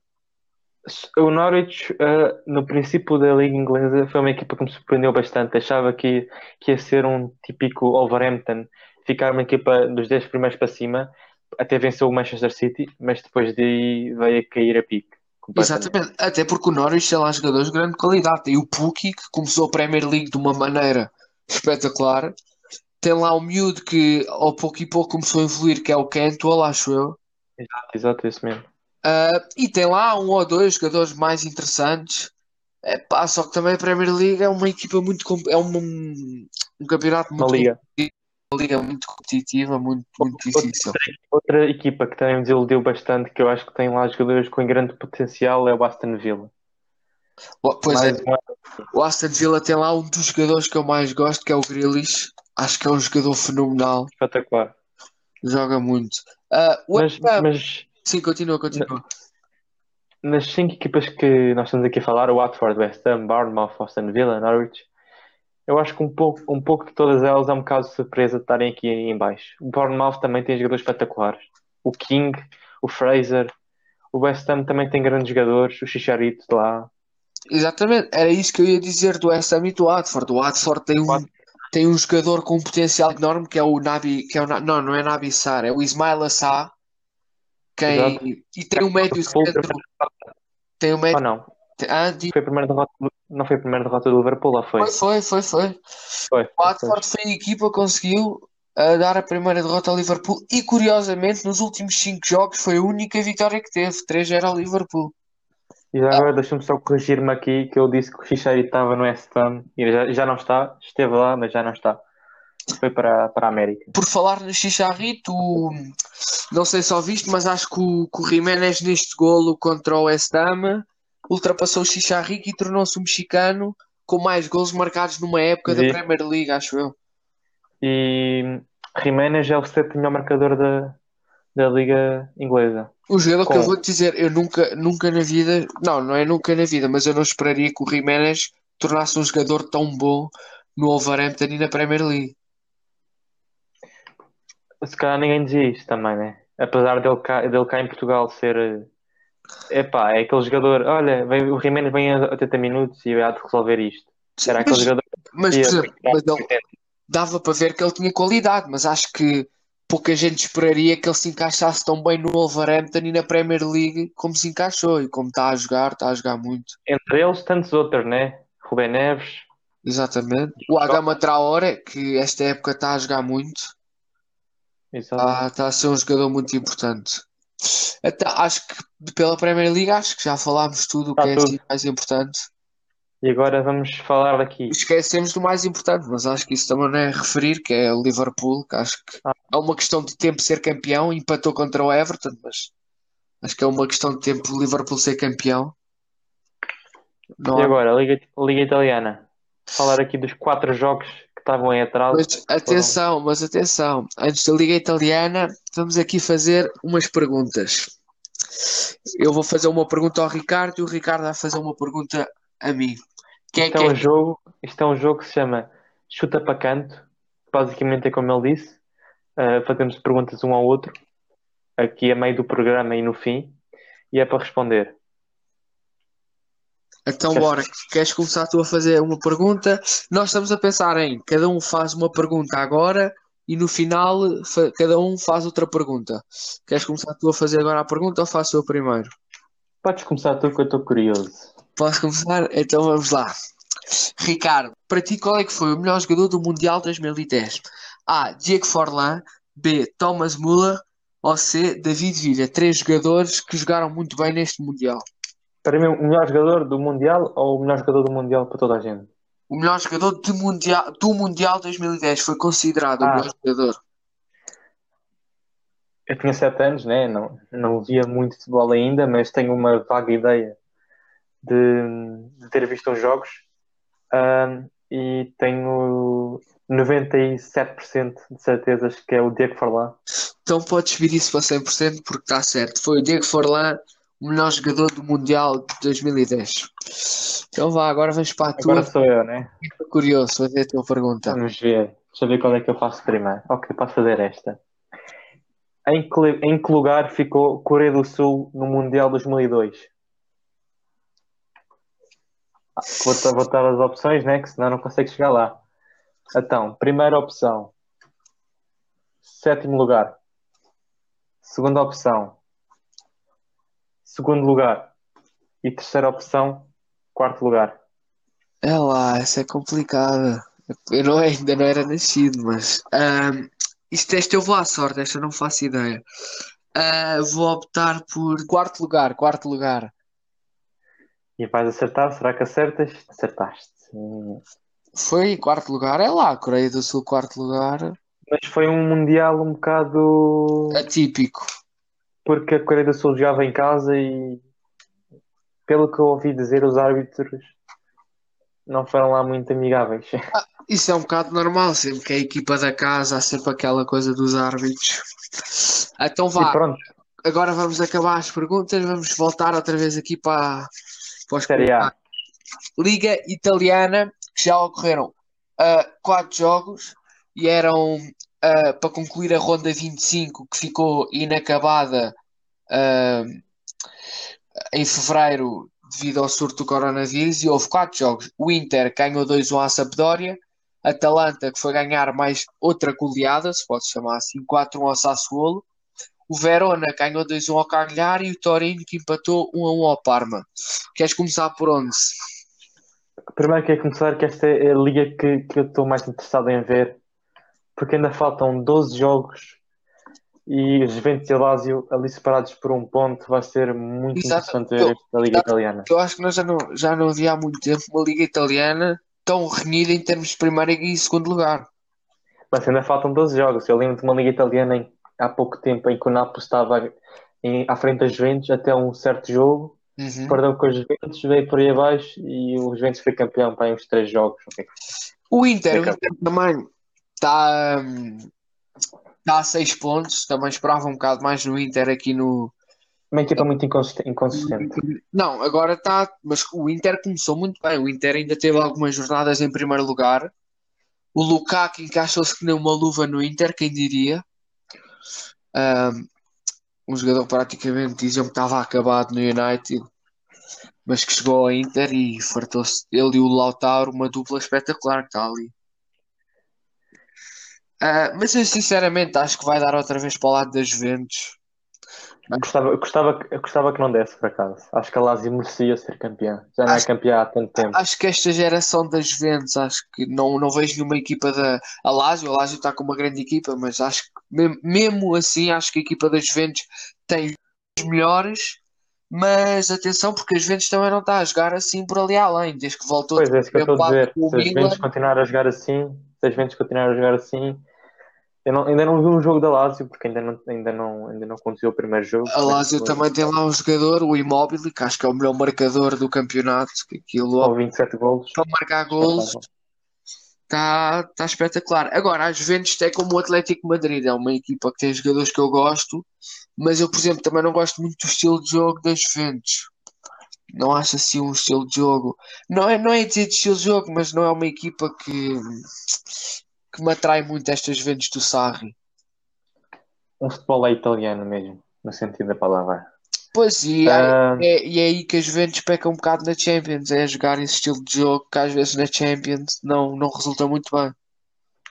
Speaker 1: O Norwich, eh, no princípio da Liga Inglesa, foi uma equipa que me surpreendeu bastante. Achava que, que ia ser um típico Wolverhampton, ficar uma equipa dos 10 primeiros para cima, até venceu o Manchester City, mas depois daí veio a cair a pique.
Speaker 2: Exatamente. Até porque o Norwich tem lá jogadores de grande qualidade. Tem o Pukki, que começou a Premier League de uma maneira espetacular. Tem lá o miúdo que ao pouco e pouco começou a evoluir, que é o Cantwell, acho eu.
Speaker 1: Exato, isso mesmo.
Speaker 2: Ah, e tem lá um ou dois jogadores mais interessantes. É pá, só que também a Premier League é uma equipa muito. É um, um campeonato
Speaker 1: Uma
Speaker 2: muito.
Speaker 1: liga.
Speaker 2: Uma liga muito competitiva, muito, muito difícil.
Speaker 1: Outra equipa que também me desiludiu bastante, que eu acho que tem lá jogadores com grande potencial, é o Aston Villa.
Speaker 2: Pois é,
Speaker 1: Mais um ano.
Speaker 2: o Aston Villa tem lá um dos jogadores que eu mais gosto, que é o Grealish. Acho que é um jogador fenomenal,
Speaker 1: espetacular.
Speaker 2: joga muito. O
Speaker 1: Mas, mas
Speaker 2: Sim, continua, continua.
Speaker 1: nas cinco equipas que nós estamos aqui a falar, o Watford, West Ham, Bournemouth, Aston Villa, Norwich, eu acho que um pouco, um pouco de todas elas é um bocado de surpresa de estarem aqui em baixo. O Bournemouth também tem jogadores espetaculares. O King, o Fraser, o West Ham também tem grandes jogadores, o Chicharito lá.
Speaker 2: Exatamente, era isso que eu ia dizer do West Ham e do Watford. O Watford tem um, tem um jogador com um potencial enorme que é o Nabi, que é o, não, não é Nabi Sar, é o Ismail Assar. Quem,
Speaker 1: Exato.
Speaker 2: e tem um médio centro, tem um médio.
Speaker 1: não?
Speaker 2: Ah,
Speaker 1: Foi a primeira derrota, não foi a primeira derrota do Liverpool, foi?
Speaker 2: foi, foi, foi, foi.
Speaker 1: Foi.
Speaker 2: Watford foi a equipa que conseguiu ah, dar a primeira derrota ao Liverpool e curiosamente nos últimos 5 jogos foi a única vitória que teve, 3 era ao Liverpool.
Speaker 1: E já agora deixa-me só corrigir-me aqui que eu disse que o Chicharito estava no West Ham e já, já não está, esteve lá, mas já não está. Foi para, para a América.
Speaker 2: Por falar no Chicharrito, o- não sei se ouviste, mas acho que o, que o Jiménez neste golo contra o West Ham ultrapassou o Chicharrito e tornou-se um mexicano com mais golos marcados numa época da. Premier League, acho eu.
Speaker 1: E Jiménez é o sétimo melhor marcador da, da Liga Inglesa.
Speaker 2: O jogador que
Speaker 1: Com-
Speaker 2: eu vou te dizer, eu nunca, nunca na vida, não, não é nunca na vida, mas eu não esperaria que o Jiménez tornasse um jogador tão bom no Wolverhampton e na Premier League.
Speaker 1: Se calhar ninguém dizia isto também, né? Apesar dele cá, dele cá em Portugal ser. Epá, é aquele jogador. Olha, vem, o Jiménez vem a 80 minutos e há de resolver isto. Era aquele
Speaker 2: Mas,
Speaker 1: jogador
Speaker 2: mas, por exemplo, mas ele, dava para ver que ele tinha qualidade, mas acho que pouca gente esperaria que ele se encaixasse tão bem no Wolverhampton e na Premier League como se encaixou e como está a jogar, está a jogar muito.
Speaker 1: entre eles, tantos outros, né? Rubén Neves,
Speaker 2: Exatamente. O Adama Traoré, que esta época está a jogar muito, está, está a ser um jogador muito importante. Até, acho que pela Premier League acho que já falámos tudo o que
Speaker 1: Está
Speaker 2: é assim mais importante.
Speaker 1: E agora vamos falar daqui.
Speaker 2: Esquecemos do mais importante, mas acho que isso também não é referir, que é o Liverpool, que acho que
Speaker 1: Ah.
Speaker 2: é uma questão de tempo ser campeão, empatou contra o Everton, mas acho que é uma questão de tempo o Liverpool ser campeão. Não
Speaker 1: E agora, Liga, Liga Italiana. Falar aqui dos quatro jogos estavam em atraso.
Speaker 2: Mas atenção, mas atenção, antes da Liga Italiana, vamos aqui fazer umas perguntas. Eu vou fazer uma pergunta ao Ricardo e o Ricardo vai fazer uma pergunta a mim. Quem é
Speaker 1: Isto é
Speaker 2: é?
Speaker 1: um jogo, isto é um jogo que se chama Chuta para Canto. Basicamente é como ele disse. Uh, fazemos perguntas um ao outro, aqui a meio do programa e no fim, e é para responder.
Speaker 2: Então, bora. Queres começar tu a fazer uma pergunta? Nós estamos a pensar em cada um faz uma pergunta agora e no final cada um faz outra pergunta. Queres começar tu a fazer agora a pergunta ou faço eu primeiro?
Speaker 1: Podes começar tu que eu estou curioso.
Speaker 2: Posso começar? Então vamos lá. Ricardo, para ti qual é que foi o melhor jogador do Mundial 2010? A. Diego Forlán B. Thomas Müller ou C. David Villa? Três jogadores que jogaram muito bem neste Mundial.
Speaker 1: Para mim, o melhor jogador do Mundial ou o melhor jogador do Mundial para toda a gente?
Speaker 2: O melhor jogador de mundial, do Mundial 2010 foi considerado o
Speaker 1: Ah.
Speaker 2: melhor jogador.
Speaker 1: Eu tinha 7 anos, né? não, não via muito futebol ainda, mas tenho uma vaga ideia de, de ter visto uns jogos Ahm, e tenho 97% de certezas que é o Diego Forlán.
Speaker 2: Então podes vir isso para 100% porque está certo. Foi o Diego Forlán, o melhor jogador do Mundial de 2010. Então vá, agora vamos para a tua.
Speaker 1: Agora sou eu, né?
Speaker 2: Estou curioso, fazer a tua pergunta.
Speaker 1: Vamos ver. Deixa eu ver qual é que eu faço primeiro. Ok, posso fazer esta. Em que, em que lugar ficou Coreia do Sul no Mundial 2002? Ah, Vou, vou dar as opções, né? Que senão não consegue chegar lá. Então, primeira opção, sétimo lugar. Segunda opção, segundo lugar. E terceira opção, quarto lugar.
Speaker 2: É lá, essa é complicada. Eu não, ainda não era nascido, mas. ahm, isto, esta eu vou à sorte, esta eu não faço ideia. Ah, vou optar por quarto lugar, quarto lugar.
Speaker 1: E vais acertar? Será que acertas? Acertaste.
Speaker 2: Foi quarto lugar, é lá, Coreia do Sul, quarto lugar.
Speaker 1: Mas foi um Mundial um bocado.
Speaker 2: Atípico.
Speaker 1: Porque a Coreia do Sul jogava em casa e, pelo que eu ouvi dizer, os árbitros não foram lá muito amigáveis.
Speaker 2: Isso é um bocado normal, sempre que a equipa da casa, há sempre aquela coisa dos árbitros. Então vá,
Speaker 1: pronto,
Speaker 2: agora vamos acabar as perguntas, vamos voltar outra vez aqui para, para os
Speaker 1: Série A.
Speaker 2: Liga Italiana, que já ocorreram ah, quatro jogos e eram ah, para concluir a ronda 25, que ficou inacabada ah, em fevereiro devido ao surto do coronavírus, e houve quatro jogos. O Inter ganhou 2-1 à Sampdoria, Atalanta, que foi ganhar mais outra goleada, se pode chamar assim, 4-1 ao Sassuolo. O Verona ganhou 2-1 ao Cagliari e o Torino que empatou 1-1 ao Parma. Queres começar por onde?
Speaker 1: primeiro quero começar que esta é a liga que, que eu estou mais interessado em ver, porque ainda faltam 12 jogos e os Juventus e o Lazio ali separados por um ponto vai ser muito
Speaker 2: Exato.
Speaker 1: interessante ver esta liga italiana.
Speaker 2: Eu acho que nós já não, já não havia há muito tempo uma liga italiana tão renhida em termos de primeiro e segundo lugar.
Speaker 1: Mas ainda faltam 12 jogos. Eu lembro de uma liga italiana em, há pouco tempo em que o Napoli estava em, à frente das Juventus até um certo jogo,
Speaker 2: Uhum.
Speaker 1: perdeu com os Juventus, veio por aí abaixo e o Juventus foi campeão para uns 3 jogos.
Speaker 2: O Inter, o. Inter também está tá a 6 pontos. Também esperava um bocado mais no Inter aqui no.
Speaker 1: Uma equipa muito inconsistente.
Speaker 2: Não, agora está. Mas o Inter começou muito bem. O Inter ainda teve algumas jornadas em primeiro lugar. O Lukaku encaixou-se que nem uma luva no Inter, quem diria? Um, um jogador praticamente diziam que estava acabado no United, mas que chegou ao Inter e fartou-se. Ele e o Lautaro, uma dupla espetacular que está ali. Ah, mas eu sinceramente acho que vai dar outra vez para o lado das Juventus.
Speaker 1: Eu gostava, gostava, que não desse, por acaso. Acho que a Lazio merecia ser campeã. Já não é campeã há tanto tempo.
Speaker 2: Acho que esta geração das Juventus, acho que não, não vejo nenhuma equipa da a Lazio. A Lazio está com uma grande equipa, mas acho que mesmo, mesmo assim, acho que a equipa das Juventus tem os melhores. Mas atenção, porque a Juventus também não está a jogar assim por ali além, desde que voltou
Speaker 1: Pois é, isso que eu estou a dizer. Se as
Speaker 2: Milan.
Speaker 1: Juventus continuar a jogar assim, se as Juventus continuar a jogar assim. Eu não- ainda não vi um jogo da Lazio, porque ainda não, ainda não, ainda não aconteceu o primeiro jogo.
Speaker 2: A Lazio
Speaker 1: Mas,
Speaker 2: também tem lá um jogador, o Immobile, que acho que é o melhor marcador do campeonato. Que aquilo
Speaker 1: Com 27 golos.
Speaker 2: para marcar gols. Está tá espetacular. Agora, a Juventus é como o Atlético Madrid, é uma equipa que tem jogadores que eu gosto, mas eu, por exemplo, também não gosto muito do estilo de jogo da Juventus. Não acho assim um estilo de jogo. Não é, não é dizer de estilo de jogo, mas não é uma equipa que, que me atrai muito esta Juventus do Sarri.
Speaker 1: Um futebol é italiano mesmo, no sentido da palavra.
Speaker 2: Pois, e,
Speaker 1: Ah.
Speaker 2: é, e é aí que a Juventus peca um bocado na Champions, é jogar esse estilo de jogo que às vezes na Champions não, não resulta muito bem.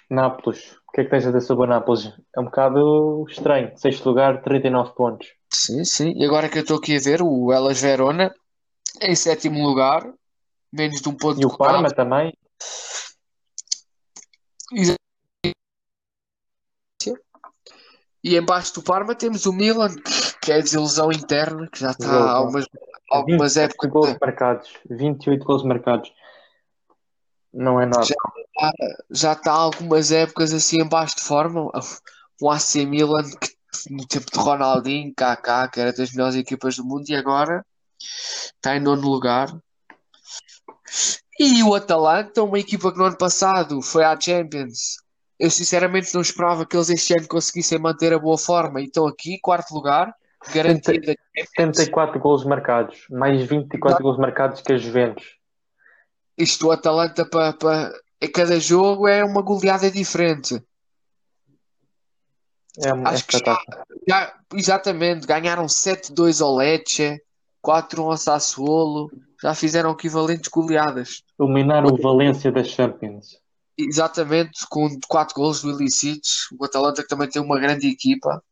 Speaker 1: Nápoles. O que é que tens a dizer sobre o Nápoles? É um bocado estranho. Sexto lugar, 39 pontos.
Speaker 2: Sim, sim. E agora que eu estou aqui a ver, o Elas Verona em sétimo lugar, menos de um ponto
Speaker 1: E o Parma também.
Speaker 2: E embaixo do Parma temos o Milan, que é a desilusão interna, que já está há algumas, algumas
Speaker 1: 28
Speaker 2: épocas.
Speaker 1: gols marcados. 28 gols marcados. Não é nada.
Speaker 2: Já, já está há algumas épocas assim embaixo de forma. O AC Milan, que no tempo de Ronaldinho, Kaká, que era das melhores equipas do mundo, e agora está em nono lugar. E o Atalanta, uma equipa que no ano passado foi à Champions. Eu sinceramente não esperava que eles este ano conseguissem manter a boa forma. E estão aqui, quarto lugar, garantida.
Speaker 1: 74 gols marcados. Mais 24 gols marcados que a Juventus.
Speaker 2: Isto, o Atalanta, para, para, a cada jogo é uma goleada diferente.
Speaker 1: É, um- é
Speaker 2: Acho que
Speaker 1: espetáculo.
Speaker 2: Já, exatamente, ganharam 7-2 ao Lecce, 4-1 ao Sassuolo, já fizeram equivalentes goleadas.
Speaker 1: Eliminar o Valência das Champions.
Speaker 2: Exatamente, com 4 golos do Ilicic, o Atalanta que também tem uma grande equipa.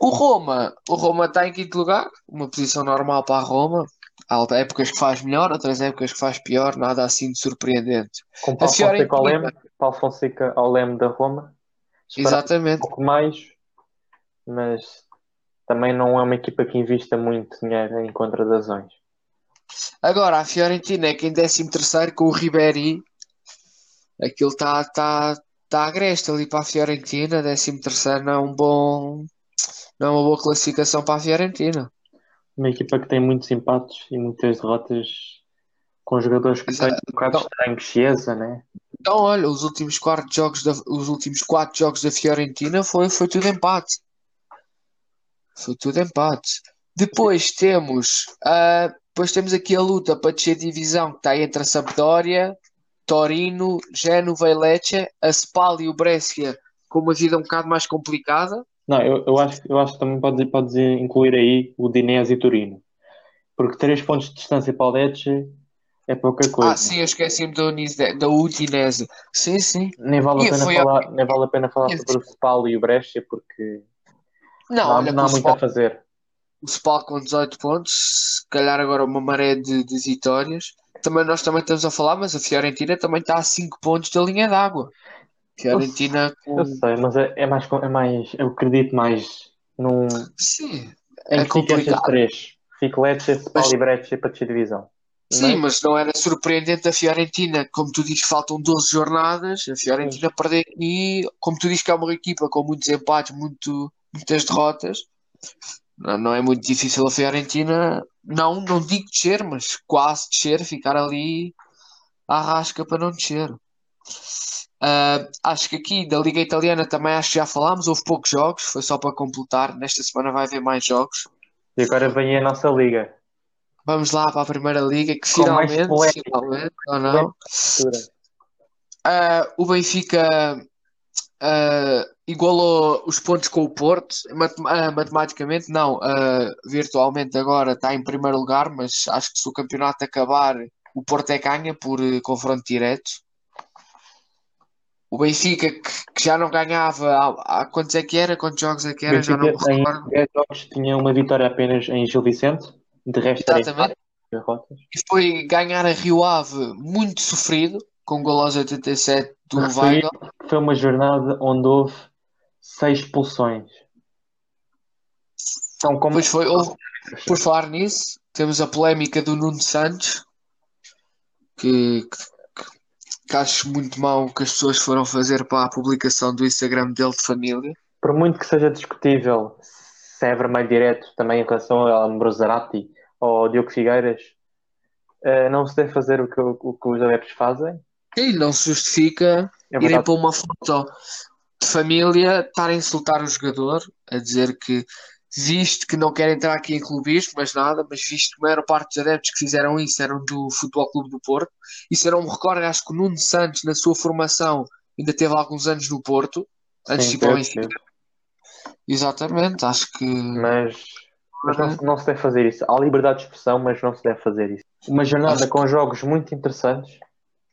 Speaker 2: O Roma, o Roma está em quinto lugar, uma posição normal para a Roma. Há épocas que faz melhor, outras épocas que faz pior, nada assim de surpreendente.
Speaker 1: Com Paulo. Fonseca ao leme. Paulo Fonseca ao leme da Roma. Esperava um
Speaker 2: Exatamente.
Speaker 1: pouco mais. Mas também não é uma equipa que invista muito dinheiro em contratações.
Speaker 2: Agora, a Fiorentina é que em 13 terceiro com o Ribéry, aquilo está tá, tá agreste ali para a Fiorentina, 13 terceiro não é um bom, não é uma boa classificação para a Fiorentina.
Speaker 1: Uma equipa que tem muitos empates e muitas derrotas com jogadores que
Speaker 2: Exato.
Speaker 1: têm um bocado
Speaker 2: Então-
Speaker 1: estranho. Chiesa, né?
Speaker 2: Então, olha, os últimos quatro jogos da, os últimos quatro jogos da Fiorentina foi, foi tudo empate. Foi tudo empate. Depois temos, ah, depois temos aqui a luta para descer divisão que está entre a Sampdoria, Torino, Génova e Lecce, a Spal e o Brescia com uma vida um bocado mais complicada.
Speaker 1: Não, eu, eu acho, eu acho que também podes, podes incluir aí o Dinese e Torino. Porque 3 pontos de distância para o Lecce é pouca coisa.
Speaker 2: Ah, sim, eu esqueci-me da, Unise- da Udinese. Sim, sim.
Speaker 1: Nem vale a pena falar, nem vale a pena falar
Speaker 2: E-
Speaker 1: sobre o Spal e o Brescia porque
Speaker 2: Não,
Speaker 1: não, há-
Speaker 2: olha,
Speaker 1: não há muito a
Speaker 2: Spal,
Speaker 1: fazer.
Speaker 2: o Spal com 18 pontos, se calhar agora uma maré de, de vitórias. Também nós também estamos a falar, mas a Fiorentina também está a 5 pontos da linha d'água. Fiorentina com.
Speaker 1: Eu sei, mas é, é mais, é mais, eu acredito mais num,
Speaker 2: Sim,
Speaker 1: em
Speaker 2: É
Speaker 1: que
Speaker 2: complicado.
Speaker 1: três. Fique Lecce, Spal e para descer divisão.
Speaker 2: sim,
Speaker 1: Mas-
Speaker 2: mas não era surpreendente a Fiorentina, como tu dizes, faltam 12 jornadas, a Fiorentina perder aqui, como tu dizes que é uma equipa com muitos empates, muito, muitas derrotas, não, não é muito difícil a Fiorentina, não, não digo descer, mas quase descer, ficar ali à rasca para não descer. Ah, acho que aqui da Liga Italiana também acho que já falámos, houve poucos jogos, foi só para completar, nesta semana vai haver mais jogos.
Speaker 1: E agora vem a nossa liga.
Speaker 2: Vamos lá para a Primeira Liga, que finalmente, finalmente, ou não, ah, o Benfica ah, igualou os pontos com o Porto, Matem- ah, matematicamente não, ah, virtualmente agora está em primeiro lugar, mas acho que se o campeonato acabar, o Porto é ganha por eh, confronto direto. O Benfica, que, que já não ganhava, há, há quantos é que era? Quantos jogos é que era? Já não me
Speaker 1: Benfica, em
Speaker 2: recordo.
Speaker 1: 10 jogos tinha uma vitória apenas em Gil Vicente, de resto
Speaker 2: Exatamente. E foi ganhar a Rio Ave muito sofrido, com gol aos 87 do
Speaker 1: Referi
Speaker 2: Weigl.
Speaker 1: foi uma jornada onde houve 6 expulsões. Então, como
Speaker 2: Pois foi, houve- por falar nisso, temos a polémica do Nuno Santos, que, que, que acho muito mau que as pessoas foram fazer para a publicação do Instagram dele de família.
Speaker 1: por muito que seja discutível se é vermelho direto também em relação ao Ambrosarati ou ao Diogo Figueiras, eh, não se deve fazer o que, o que os adeptos fazem,
Speaker 2: E não se justifica
Speaker 1: É
Speaker 2: irem para uma foto de família, estar a insultar o jogador, a dizer que visto que não quer entrar aqui em clubismo, mas nada, mas visto que a maior parte dos adeptos que fizeram isso eram do Futebol Clube do Porto, e eu não me recordo, acho que o Nuno Santos, na sua formação, ainda teve alguns anos no Porto, antes de
Speaker 1: Sim,
Speaker 2: ir para o Benfica. Exatamente, acho que.
Speaker 1: Mas, mas não, se- não se deve fazer isso. Há liberdade de expressão, mas não se deve fazer isso. Uma jornada
Speaker 2: Acho
Speaker 1: com jogos muito interessantes.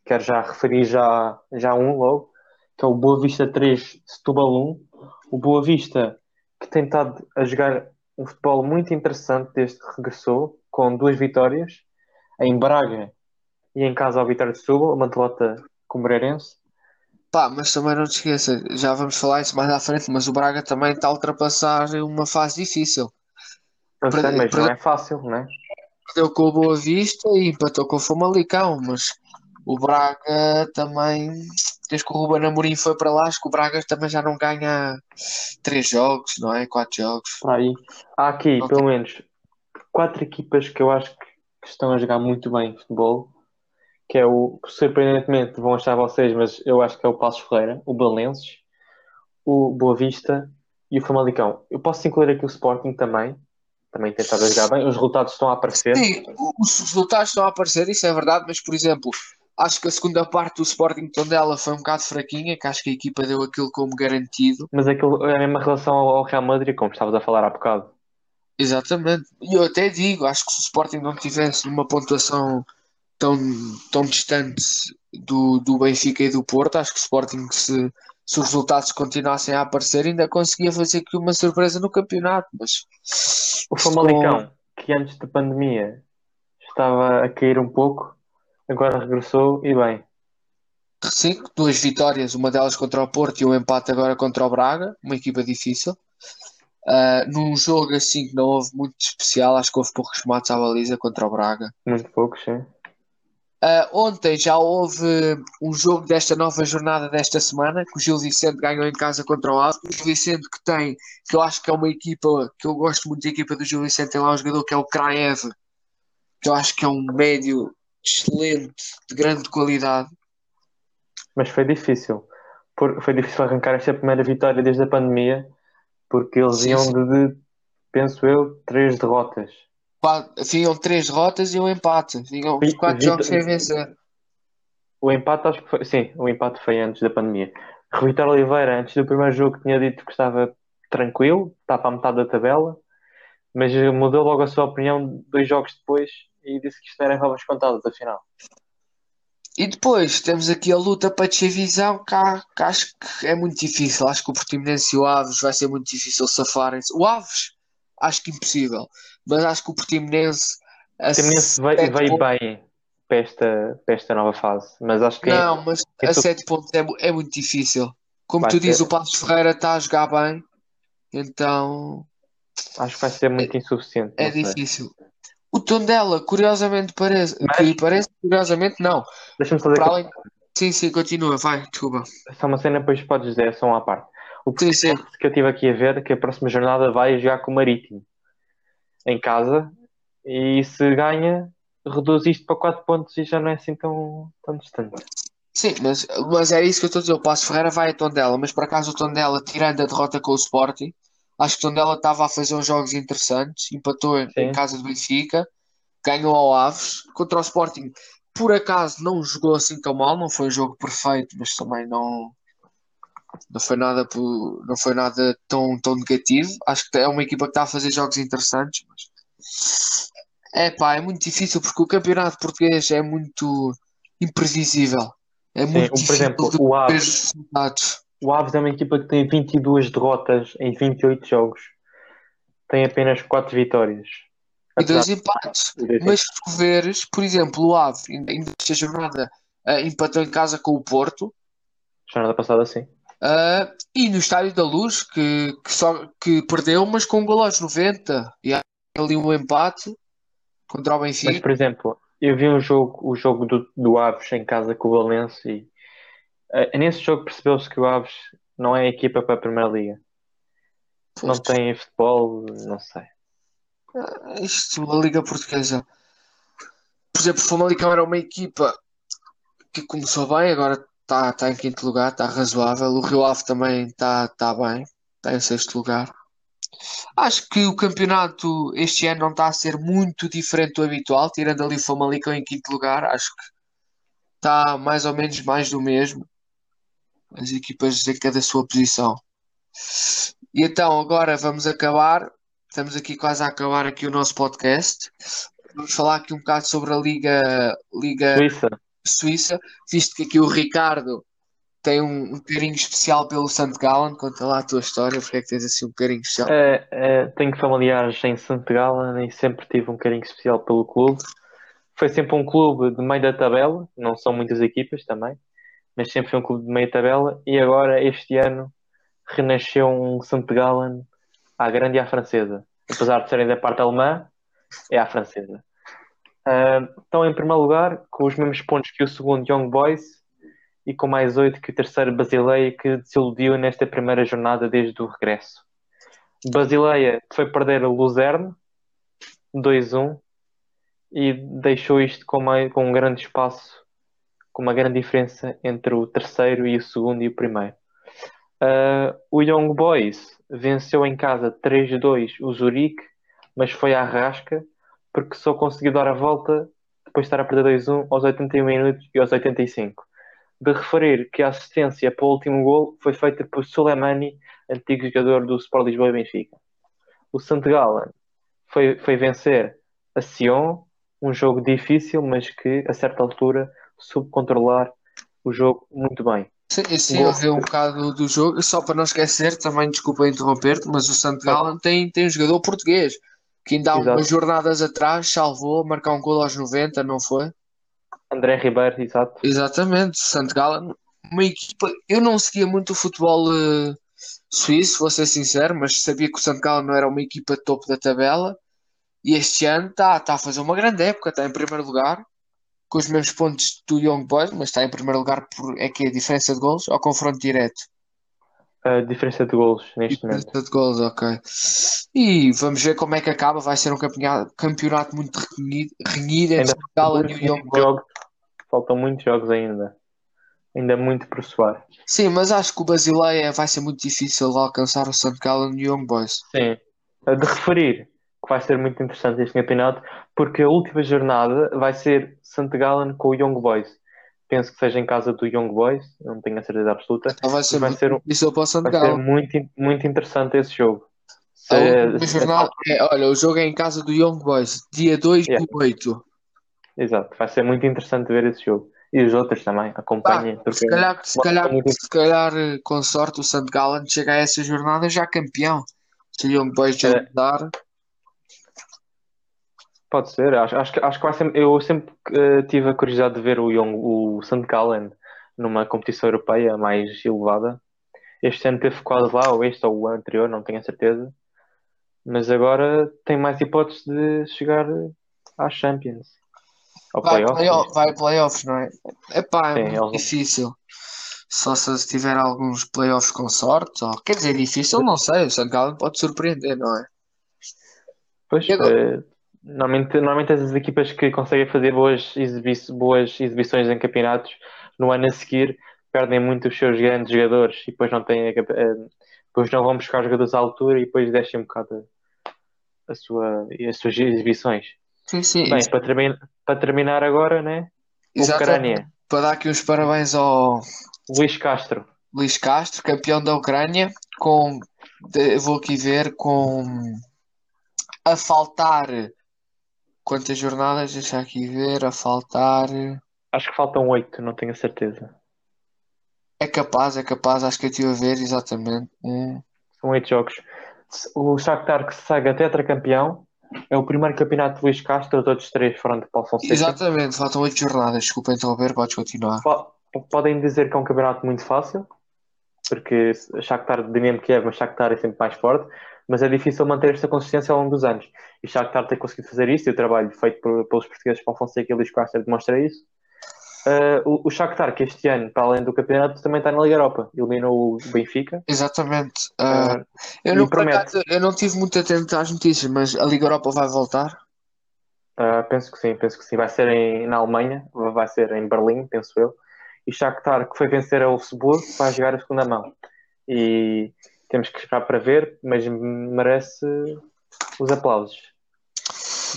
Speaker 1: Quero já referir já, já um logo, que é o Boa Vista 3, Setúbal 1. O Boa Vista, que tem estado a jogar um futebol muito interessante desde que regressou, com duas vitórias, em Braga e em casa ao Vitória de Setúbal, uma derrota com o Moreirense.
Speaker 2: Pá, mas também não te esqueça, já vamos falar isso mais à frente, mas o Braga também está a ultrapassar uma fase difícil.
Speaker 1: Não sei, mas não é fácil, não é?
Speaker 2: Perdeu com o Boa Vista e empatou com o Famalicão, mas o Braga também, desde que o Ruben Amorim foi para lá, acho que o Braga também já não ganha três jogos, não é? Quatro jogos.
Speaker 1: Para aí. Há aqui,
Speaker 2: Não
Speaker 1: pelo menos, quatro equipas que eu acho que estão a jogar muito bem futebol, que é o, surpreendentemente, vão achar vocês, mas eu acho que é o Passos Ferreira, o Belenenses, o Boa Vista e o Famalicão. Eu posso incluir aqui o Sporting também, também tem estado a jogar bem, os resultados estão a aparecer.
Speaker 2: Sim, os resultados estão a aparecer, isso é verdade, mas por exemplo, acho que a segunda parte do Sporting Tondela foi um bocado fraquinha, que acho que a equipa deu aquilo como garantido.
Speaker 1: Mas aquilo é a mesma relação ao Real Madrid, como estavas a falar há bocado.
Speaker 2: Exatamente. E eu até digo, acho que se o Sporting não tivesse numa pontuação tão, tão distante do, do Benfica e do Porto, acho que o Sporting, se, se os resultados continuassem a aparecer, ainda conseguia fazer aqui uma surpresa no campeonato. Mas
Speaker 1: O Famalicão, que antes da pandemia estava a cair um pouco, agora regressou e bem.
Speaker 2: Sim, duas vitórias, uma delas contra o Porto e um empate agora contra o Braga, uma equipa difícil. Ah, num jogo assim que não houve muito especial, acho que houve poucos remates à baliza contra o Braga.
Speaker 1: Muito poucos, sim.
Speaker 2: Ah, ontem já houve um jogo desta nova jornada desta semana, que o Gil Vicente ganhou em casa contra o Ave. O Gil Vicente que tem, que eu acho que é uma equipa, que eu gosto muito da equipa do Gil Vicente, tem lá um jogador que é o Kraev, que eu acho que é um médio excelente, de grande qualidade.
Speaker 1: Mas foi difícil. Por- foi difícil arrancar esta primeira vitória desde a pandemia, porque eles
Speaker 2: Sim,
Speaker 1: iam de, de, penso eu, três derrotas.
Speaker 2: Pá, Vinham três derrotas e um empate. Vinham
Speaker 1: Vi-
Speaker 2: quatro jogos sem vencer.
Speaker 1: O empate, acho que foi. Sim, o empate foi antes da pandemia. Vitor Oliveira, antes do primeiro jogo, tinha dito que estava tranquilo, estava à metade da tabela, mas mudou logo a sua opinião dois jogos depois e disse que isto era roubas contadas, afinal.
Speaker 2: E depois temos aqui a luta para visão, que, há- que acho que é muito difícil. Acho que o Portimonense e o Aves vai ser muito difícil safarem-se. O Aves, acho que impossível. Mas acho que o Portimonense. a
Speaker 1: O veio,
Speaker 2: sete
Speaker 1: veio
Speaker 2: pontos-
Speaker 1: bem para esta, para esta nova fase, mas acho que é-
Speaker 2: Não, mas a
Speaker 1: Então-
Speaker 2: 7 pontos é, é muito difícil. Como
Speaker 1: Vai
Speaker 2: tu dizes,
Speaker 1: ser-
Speaker 2: o Passos Ferreira está a jogar bem. Então
Speaker 1: acho que vai ser muito insuficiente.
Speaker 2: é
Speaker 1: não sei.
Speaker 2: difícil. O Tondela, curiosamente parece.
Speaker 1: Mas-
Speaker 2: Que parece, curiosamente, não.
Speaker 1: Deixa-me fazer
Speaker 2: Para além. Sim, sim, continua, vai, desculpa.
Speaker 1: só uma cena, depois podes dizer, é só uma parte. O
Speaker 2: Sim, sim.
Speaker 1: Que eu estive aqui a ver é que a próxima jornada vai jogar com o Marítimo em casa e se ganha, reduz isto para 4 pontos e já não é assim tão, tão distante.
Speaker 2: Sim, mas, mas é isso que eu estou a dizer. O Passo Ferreira vai a Tondela, mas por acaso o Tondela, tirando a derrota com o Sporting, acho que Tondela estava a fazer uns jogos interessantes, empatou em
Speaker 1: Sim.
Speaker 2: casa do Benfica, ganhou ao Aves, contra o Sporting, por acaso não jogou assim tão mal, não foi um jogo perfeito, mas também não, não foi nada, não foi nada tão, tão negativo. Acho que é uma equipa que está a fazer jogos interessantes, mas é pá, é muito difícil porque o campeonato português é muito imprevisível. É
Speaker 1: Sim,
Speaker 2: muito
Speaker 1: por
Speaker 2: difícil
Speaker 1: exemplo,
Speaker 2: de
Speaker 1: o Aves. O Aves é uma equipa que tem 22 derrotas em 28 jogos, tem apenas 4 vitórias.
Speaker 2: E dois empates. Mas se tu veres, por exemplo, o Ave, ainda esta jornada, ah, empatou em casa com o Porto,
Speaker 1: jornada passada, sim.
Speaker 2: ah, e no Estádio da Luz, que, que, só, que perdeu, mas com um gol aos 90. E há ali um empate contra o
Speaker 1: Mas,
Speaker 2: Benfica.
Speaker 1: por exemplo, eu vi um jogo, o jogo do, do Aves em casa com o Belenense e nesse jogo percebeu-se que o Aves não é a equipa para a Primeira Liga. Não tem futebol, não sei.
Speaker 2: Ah, Isto, a Liga Portuguesa. Por exemplo, o Famalicão era uma equipa que começou bem, agora está tá em quinto lugar, está razoável. O Rio Ave também está tá bem, está em sexto lugar. Acho que o campeonato este ano não está a ser muito diferente do habitual, tirando ali Famalicão em quinto lugar. Acho que está mais ou menos mais do mesmo. As equipas em cada sua posição. E então agora vamos acabar. Estamos aqui quase a acabar aqui o nosso podcast. Vamos falar aqui um bocado sobre a Liga, Liga
Speaker 1: Suíça.
Speaker 2: Suíça, visto que aqui o Ricardo tem um, um carinho especial pelo St. Gallen. Conta lá a tua história, porque é que tens assim um carinho especial?
Speaker 1: É, é, tenho familiares em St. Gallen e sempre tive um carinho especial pelo clube. Foi sempre um clube de meio da tabela, não são muitas equipas também, mas sempre foi um clube de meio da tabela. E agora, este ano, renasceu um St. Gallen à grande e à francesa. Apesar de serem da parte alemã, é à francesa. Uh, estão em primeiro lugar, com os mesmos pontos que o segundo Young Boys e com mais oito que o terceiro Basileia, que desiludiu nesta primeira jornada desde o regresso. Basileia foi perder o Luzerne 2-1 e deixou isto com, com um grande espaço, com uma grande diferença entre o terceiro e o segundo e o primeiro. Uh, o Young Boys venceu em casa 3-2 o Zurique, mas foi à rasca porque só conseguiu dar a volta depois de estar a perder 2-1 aos 81 minutos e aos 85. De referir que a assistência para o último gol foi feita por Soleimani, antigo jogador do Sport Lisboa e Benfica. O St. Gallen foi, foi vencer a Sion, um jogo difícil, mas que a certa altura soube controlar o jogo muito bem.
Speaker 2: Sim, sim eu vi um bocado do jogo, só para não esquecer, também desculpa interromper-te, mas o St. Gallen tem, tem um jogador português que ainda há
Speaker 1: Exato.
Speaker 2: umas jornadas atrás salvou marcar um gol aos 90, não foi?
Speaker 1: André Ribeiro, exato.
Speaker 2: Exatamente, o St. Gallen, uma equipa. Eu não seguia muito o futebol eh, suíço, vou ser sincero, mas sabia que o St. Gallen não era uma equipa topo da tabela. E este ano está tá a fazer uma grande época, está em primeiro lugar, com os mesmos pontos do Young Boys, mas está em primeiro lugar por é que é a diferença de gols ao confronto direto.
Speaker 1: A diferença de golos neste momento.
Speaker 2: Diferença de gols, ok. E vamos ver como é que acaba. Vai ser um campeonato, campeonato muito renhido, renhido entre Gallen e o Young Boys.
Speaker 1: faltam muitos jogos ainda. Ainda muito por soar.
Speaker 2: Sim, mas acho que o Basileia vai ser muito difícil de alcançar o St. Gallen e o Young Boys.
Speaker 1: Sim. De referir que vai ser muito interessante este campeonato, porque a última jornada vai ser St. Gallen com o Young Boys. Penso que seja em casa do Young Boys, não tenho a certeza absoluta.
Speaker 2: Então vai ser
Speaker 1: Vai
Speaker 2: muito
Speaker 1: ser um-
Speaker 2: difícil para o St.
Speaker 1: Vai ser muito, muito interessante esse jogo. Se-
Speaker 2: A última
Speaker 1: se-
Speaker 2: jornada é, olha, o jogo é em casa do Young Boys, dia 2
Speaker 1: Yeah.
Speaker 2: do 8.
Speaker 1: Exato, vai ser muito interessante ver esse jogo. E os outros também, acompanhem. Porque
Speaker 2: se calhar, se calhar, se calhar, eh, com sorte, o St. Gallen chega a essa jornada já campeão. Se o Young Boys já
Speaker 1: É.
Speaker 2: dar,
Speaker 1: Pode ser, acho, acho, que- acho que vai ser. Eu sempre eh, tive a curiosidade de ver o, Young, o. Gallen numa competição europeia mais elevada. Este ano teve quase lá, ou este ou o anterior, não tenho a certeza. Mas agora tem mais hipóteses de chegar às Champions. Ao
Speaker 2: vai
Speaker 1: playoff.
Speaker 2: playoff, vai playoffs, não é? Epá, é
Speaker 1: Sim,
Speaker 2: difícil. Só se tiver alguns playoffs com sorte, ou, quer dizer, difícil, não sei. O. Gallen pode surpreender, não é?
Speaker 1: Pois,
Speaker 2: E agora?
Speaker 1: eh, normalmente, normalmente essas equipas que conseguem fazer boas, exibi boas exibições em campeonatos no ano a seguir perdem muito os seus grandes jogadores e depois não têm a eh, depois não vão buscar jogadores à altura e depois deixem um bocado a, a sua, as suas exibições.
Speaker 2: Sim, sim.
Speaker 1: Bem, para, termi para terminar agora, né?
Speaker 2: Exatamente.
Speaker 1: Ucrânia,
Speaker 2: Para dar aqui uns parabéns ao
Speaker 1: Luís Castro.
Speaker 2: Luís Castro, campeão da Ucrânia, com, vou aqui ver, com a faltar quantas jornadas? Deixa aqui ver, a faltar.
Speaker 1: Acho que faltam oito, não tenho a certeza.
Speaker 2: É capaz, é capaz, acho que eu estive a ver exatamente.
Speaker 1: São oito jogos. O Shakhtar que se saga tetracampeão é o primeiro campeonato de Luís Castro, os outros três foram de Paulo Fonseca.
Speaker 2: Exatamente, faltam oito jornadas. Desculpa interromper, podes continuar.
Speaker 1: Po- Podem dizer que é um campeonato muito fácil, porque Shakhtar de Dinamo Kiev, mas Shakhtar é sempre mais forte, mas é difícil manter esta consistência ao longo dos anos. E Shakhtar tem conseguido fazer isso, e o trabalho feito por- pelos portugueses Paulo Fonseca e Luís Castro demonstra isso. Uh, o, o Shakhtar, que este ano, para além do campeonato, também está na Liga Europa. Eliminou o Benfica.
Speaker 2: Exatamente.
Speaker 1: Uh,
Speaker 2: eu, não, acaso, eu não tive muito atento às notícias, mas a Liga Europa vai voltar.
Speaker 1: Penso que sim, penso que sim. Vai ser em, na Alemanha, vai ser em Berlim, penso eu. E Shakhtar, que foi vencer a Wolfsburg, vai jogar a segunda mão. E temos que esperar para ver, mas merece os aplausos.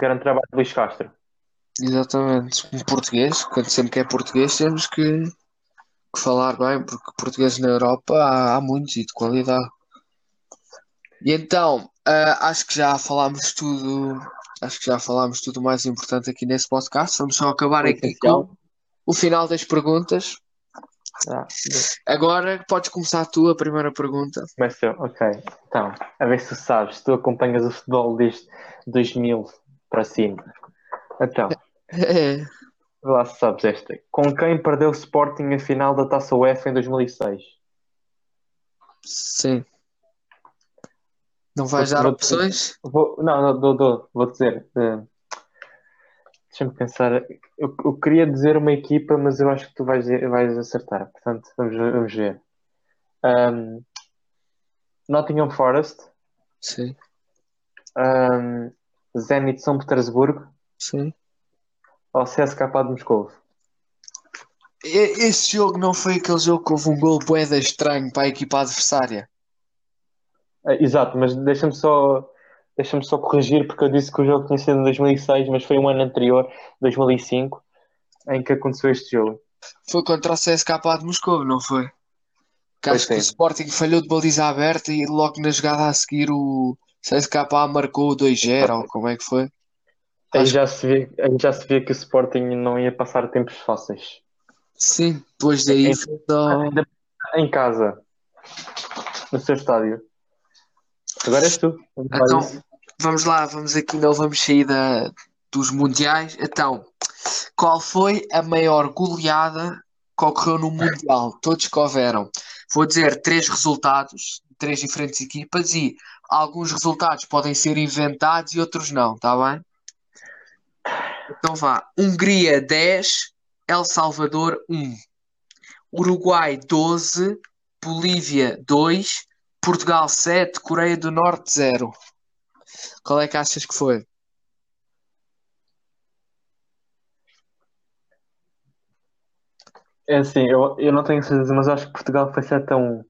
Speaker 1: Grande trabalho de Luís Castro.
Speaker 2: Exatamente. Um português, quando sempre que é português, temos que, que falar bem, porque portugueses na Europa há, há muitos e de qualidade. E então, uh, acho que já falámos tudo, acho que já falámos tudo mais importante aqui nesse podcast. Vamos só acabar aqui com o final das perguntas. Ah, Agora podes começar a primeira pergunta.
Speaker 1: Começa ok. Então, a ver se tu sabes, tu acompanhas o futebol desde 2000 para cima. Então, é. lá se sabes esta. Com quem perdeu o Sporting a final da Taça UEFA em 2006?
Speaker 2: Sim. Não vais dar opções?
Speaker 1: Vou, não, não, dou, dou, vou dizer. Uh, Deixa-me pensar. Eu, eu, queria dizer uma equipa, mas eu acho que tu vais, vais acertar. Portanto, vamos, vamos ver. Um, Nottingham Forest.
Speaker 2: Sim.
Speaker 1: Um, Zenit São Petersburgo.
Speaker 2: Sim.
Speaker 1: Ou CSKA de Moscou.
Speaker 2: Esse jogo não foi aquele jogo que houve um gol boeda estranho para a equipa adversária.
Speaker 1: É, exato, mas deixa-me só deixa-me só corrigir porque eu disse que o jogo tinha sido em 2006, mas foi um ano anterior, 2005, em que aconteceu este jogo.
Speaker 2: Foi contra o CSKA de Moscou, não foi? Que acho que o Sporting falhou de baliza aberta e logo na jogada a seguir o CSKA marcou o 2-0, ou como é que foi?
Speaker 1: Aí já, se via, aí já se via que o Sporting não ia passar tempos fáceis.
Speaker 2: Sim, depois daí em, só...
Speaker 1: em casa, no seu estádio. Agora és tu.
Speaker 2: Então, vamos lá, vamos aqui, não vamos sair da, dos mundiais. Então, qual foi a maior goleada que ocorreu no Mundial? Todos que houveram. Vou dizer três resultados, três diferentes equipas e alguns resultados podem ser inventados e outros não, tá bem? Então vá. Hungria 10, El Salvador 1. Uruguai 12, Bolívia 2, Portugal 7, Coreia do Norte 0. Qual é que achas que foi?
Speaker 1: É assim, eu, eu não tenho certeza, mas acho que Portugal foi 7 a 1.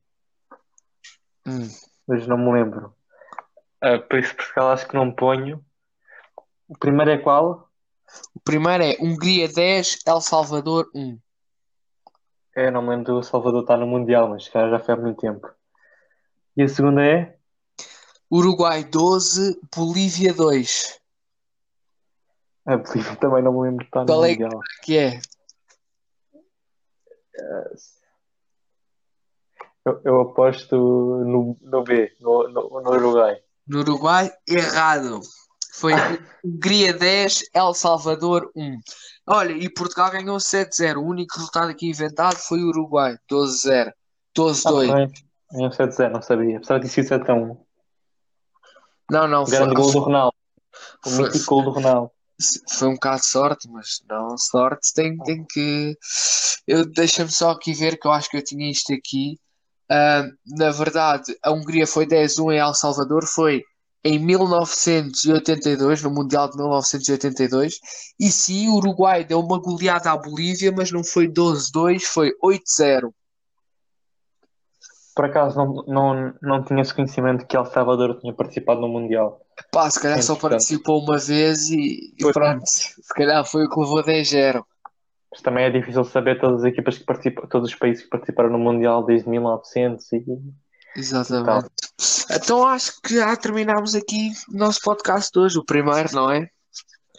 Speaker 1: Hum. Mas não me lembro. Uh, por isso, Portugal acho que não ponho. O primeiro é qual?
Speaker 2: O primeiro é Hungria 10, El Salvador 1.
Speaker 1: É, não me lembro do Salvador estar no Mundial, mas já foi há muito tempo. E a segunda é?
Speaker 2: Uruguai 12, Bolívia 2.
Speaker 1: A Bolívia também não me lembro de estar no
Speaker 2: Qual é
Speaker 1: Mundial.
Speaker 2: que é?
Speaker 1: Eu, eu aposto no, no B, no, no, no Uruguai.
Speaker 2: No Uruguai, errado. Foi Hungria 10, El Salvador 1. Olha, e Portugal ganhou 7-0. O único resultado aqui inventado foi o Uruguai, 12-0. 12-2.
Speaker 1: Ah, em 7-0, não sabia. Apesar de ser 7-1.
Speaker 2: Não, não.
Speaker 1: Grande foi, gol do Ronaldo. O foi, mítico gol do Ronaldo.
Speaker 2: Foi um bocado de sorte, mas não, sorte tem, tem que. Eu deixa-me só aqui ver que eu acho que eu tinha isto aqui. Uh, na verdade, a Hungria foi 10-1 em El Salvador, foi em 1982, no Mundial de 1982, e sim, o Uruguai deu uma goleada à Bolívia, mas não foi 12-2, foi 8-0
Speaker 1: por acaso não, não, não tinha esse conhecimento que El Salvador tinha participado no Mundial.
Speaker 2: Pá, se calhar só participou uma vez e, e pronto, se calhar foi o que levou 10-0.
Speaker 1: Mas também é difícil saber todas as equipas que participam, todos os países que participaram no Mundial desde 1900 e.
Speaker 2: Exatamente. E então acho que já terminámos aqui o nosso podcast de hoje, o primeiro, não é?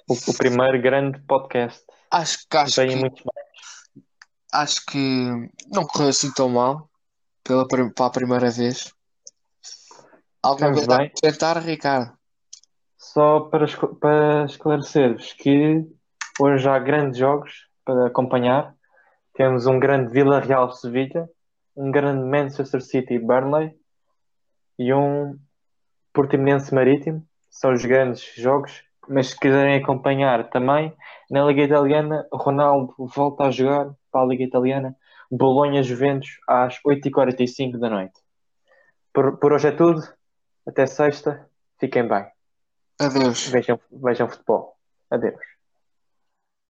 Speaker 1: O, o primeiro grande podcast.
Speaker 2: Acho que acho que, acho que não correu assim tão mal pela, para a primeira vez. Alguma coisa a acrescentar, Ricardo?
Speaker 1: Só para, para esclarecer-vos que hoje há grandes jogos para acompanhar. Temos um grande Vila Real Sevilha, um grande Manchester City Burnley e um Portimonense Marítimo. São os grandes jogos. Mas se quiserem acompanhar também, na Liga Italiana, Ronaldo volta a jogar para a Liga Italiana Bolonha-Juventus às 8h45 da noite. Por, por hoje é tudo. Até sexta. Fiquem bem.
Speaker 2: Adeus.
Speaker 1: Vejam, vejam futebol. Adeus.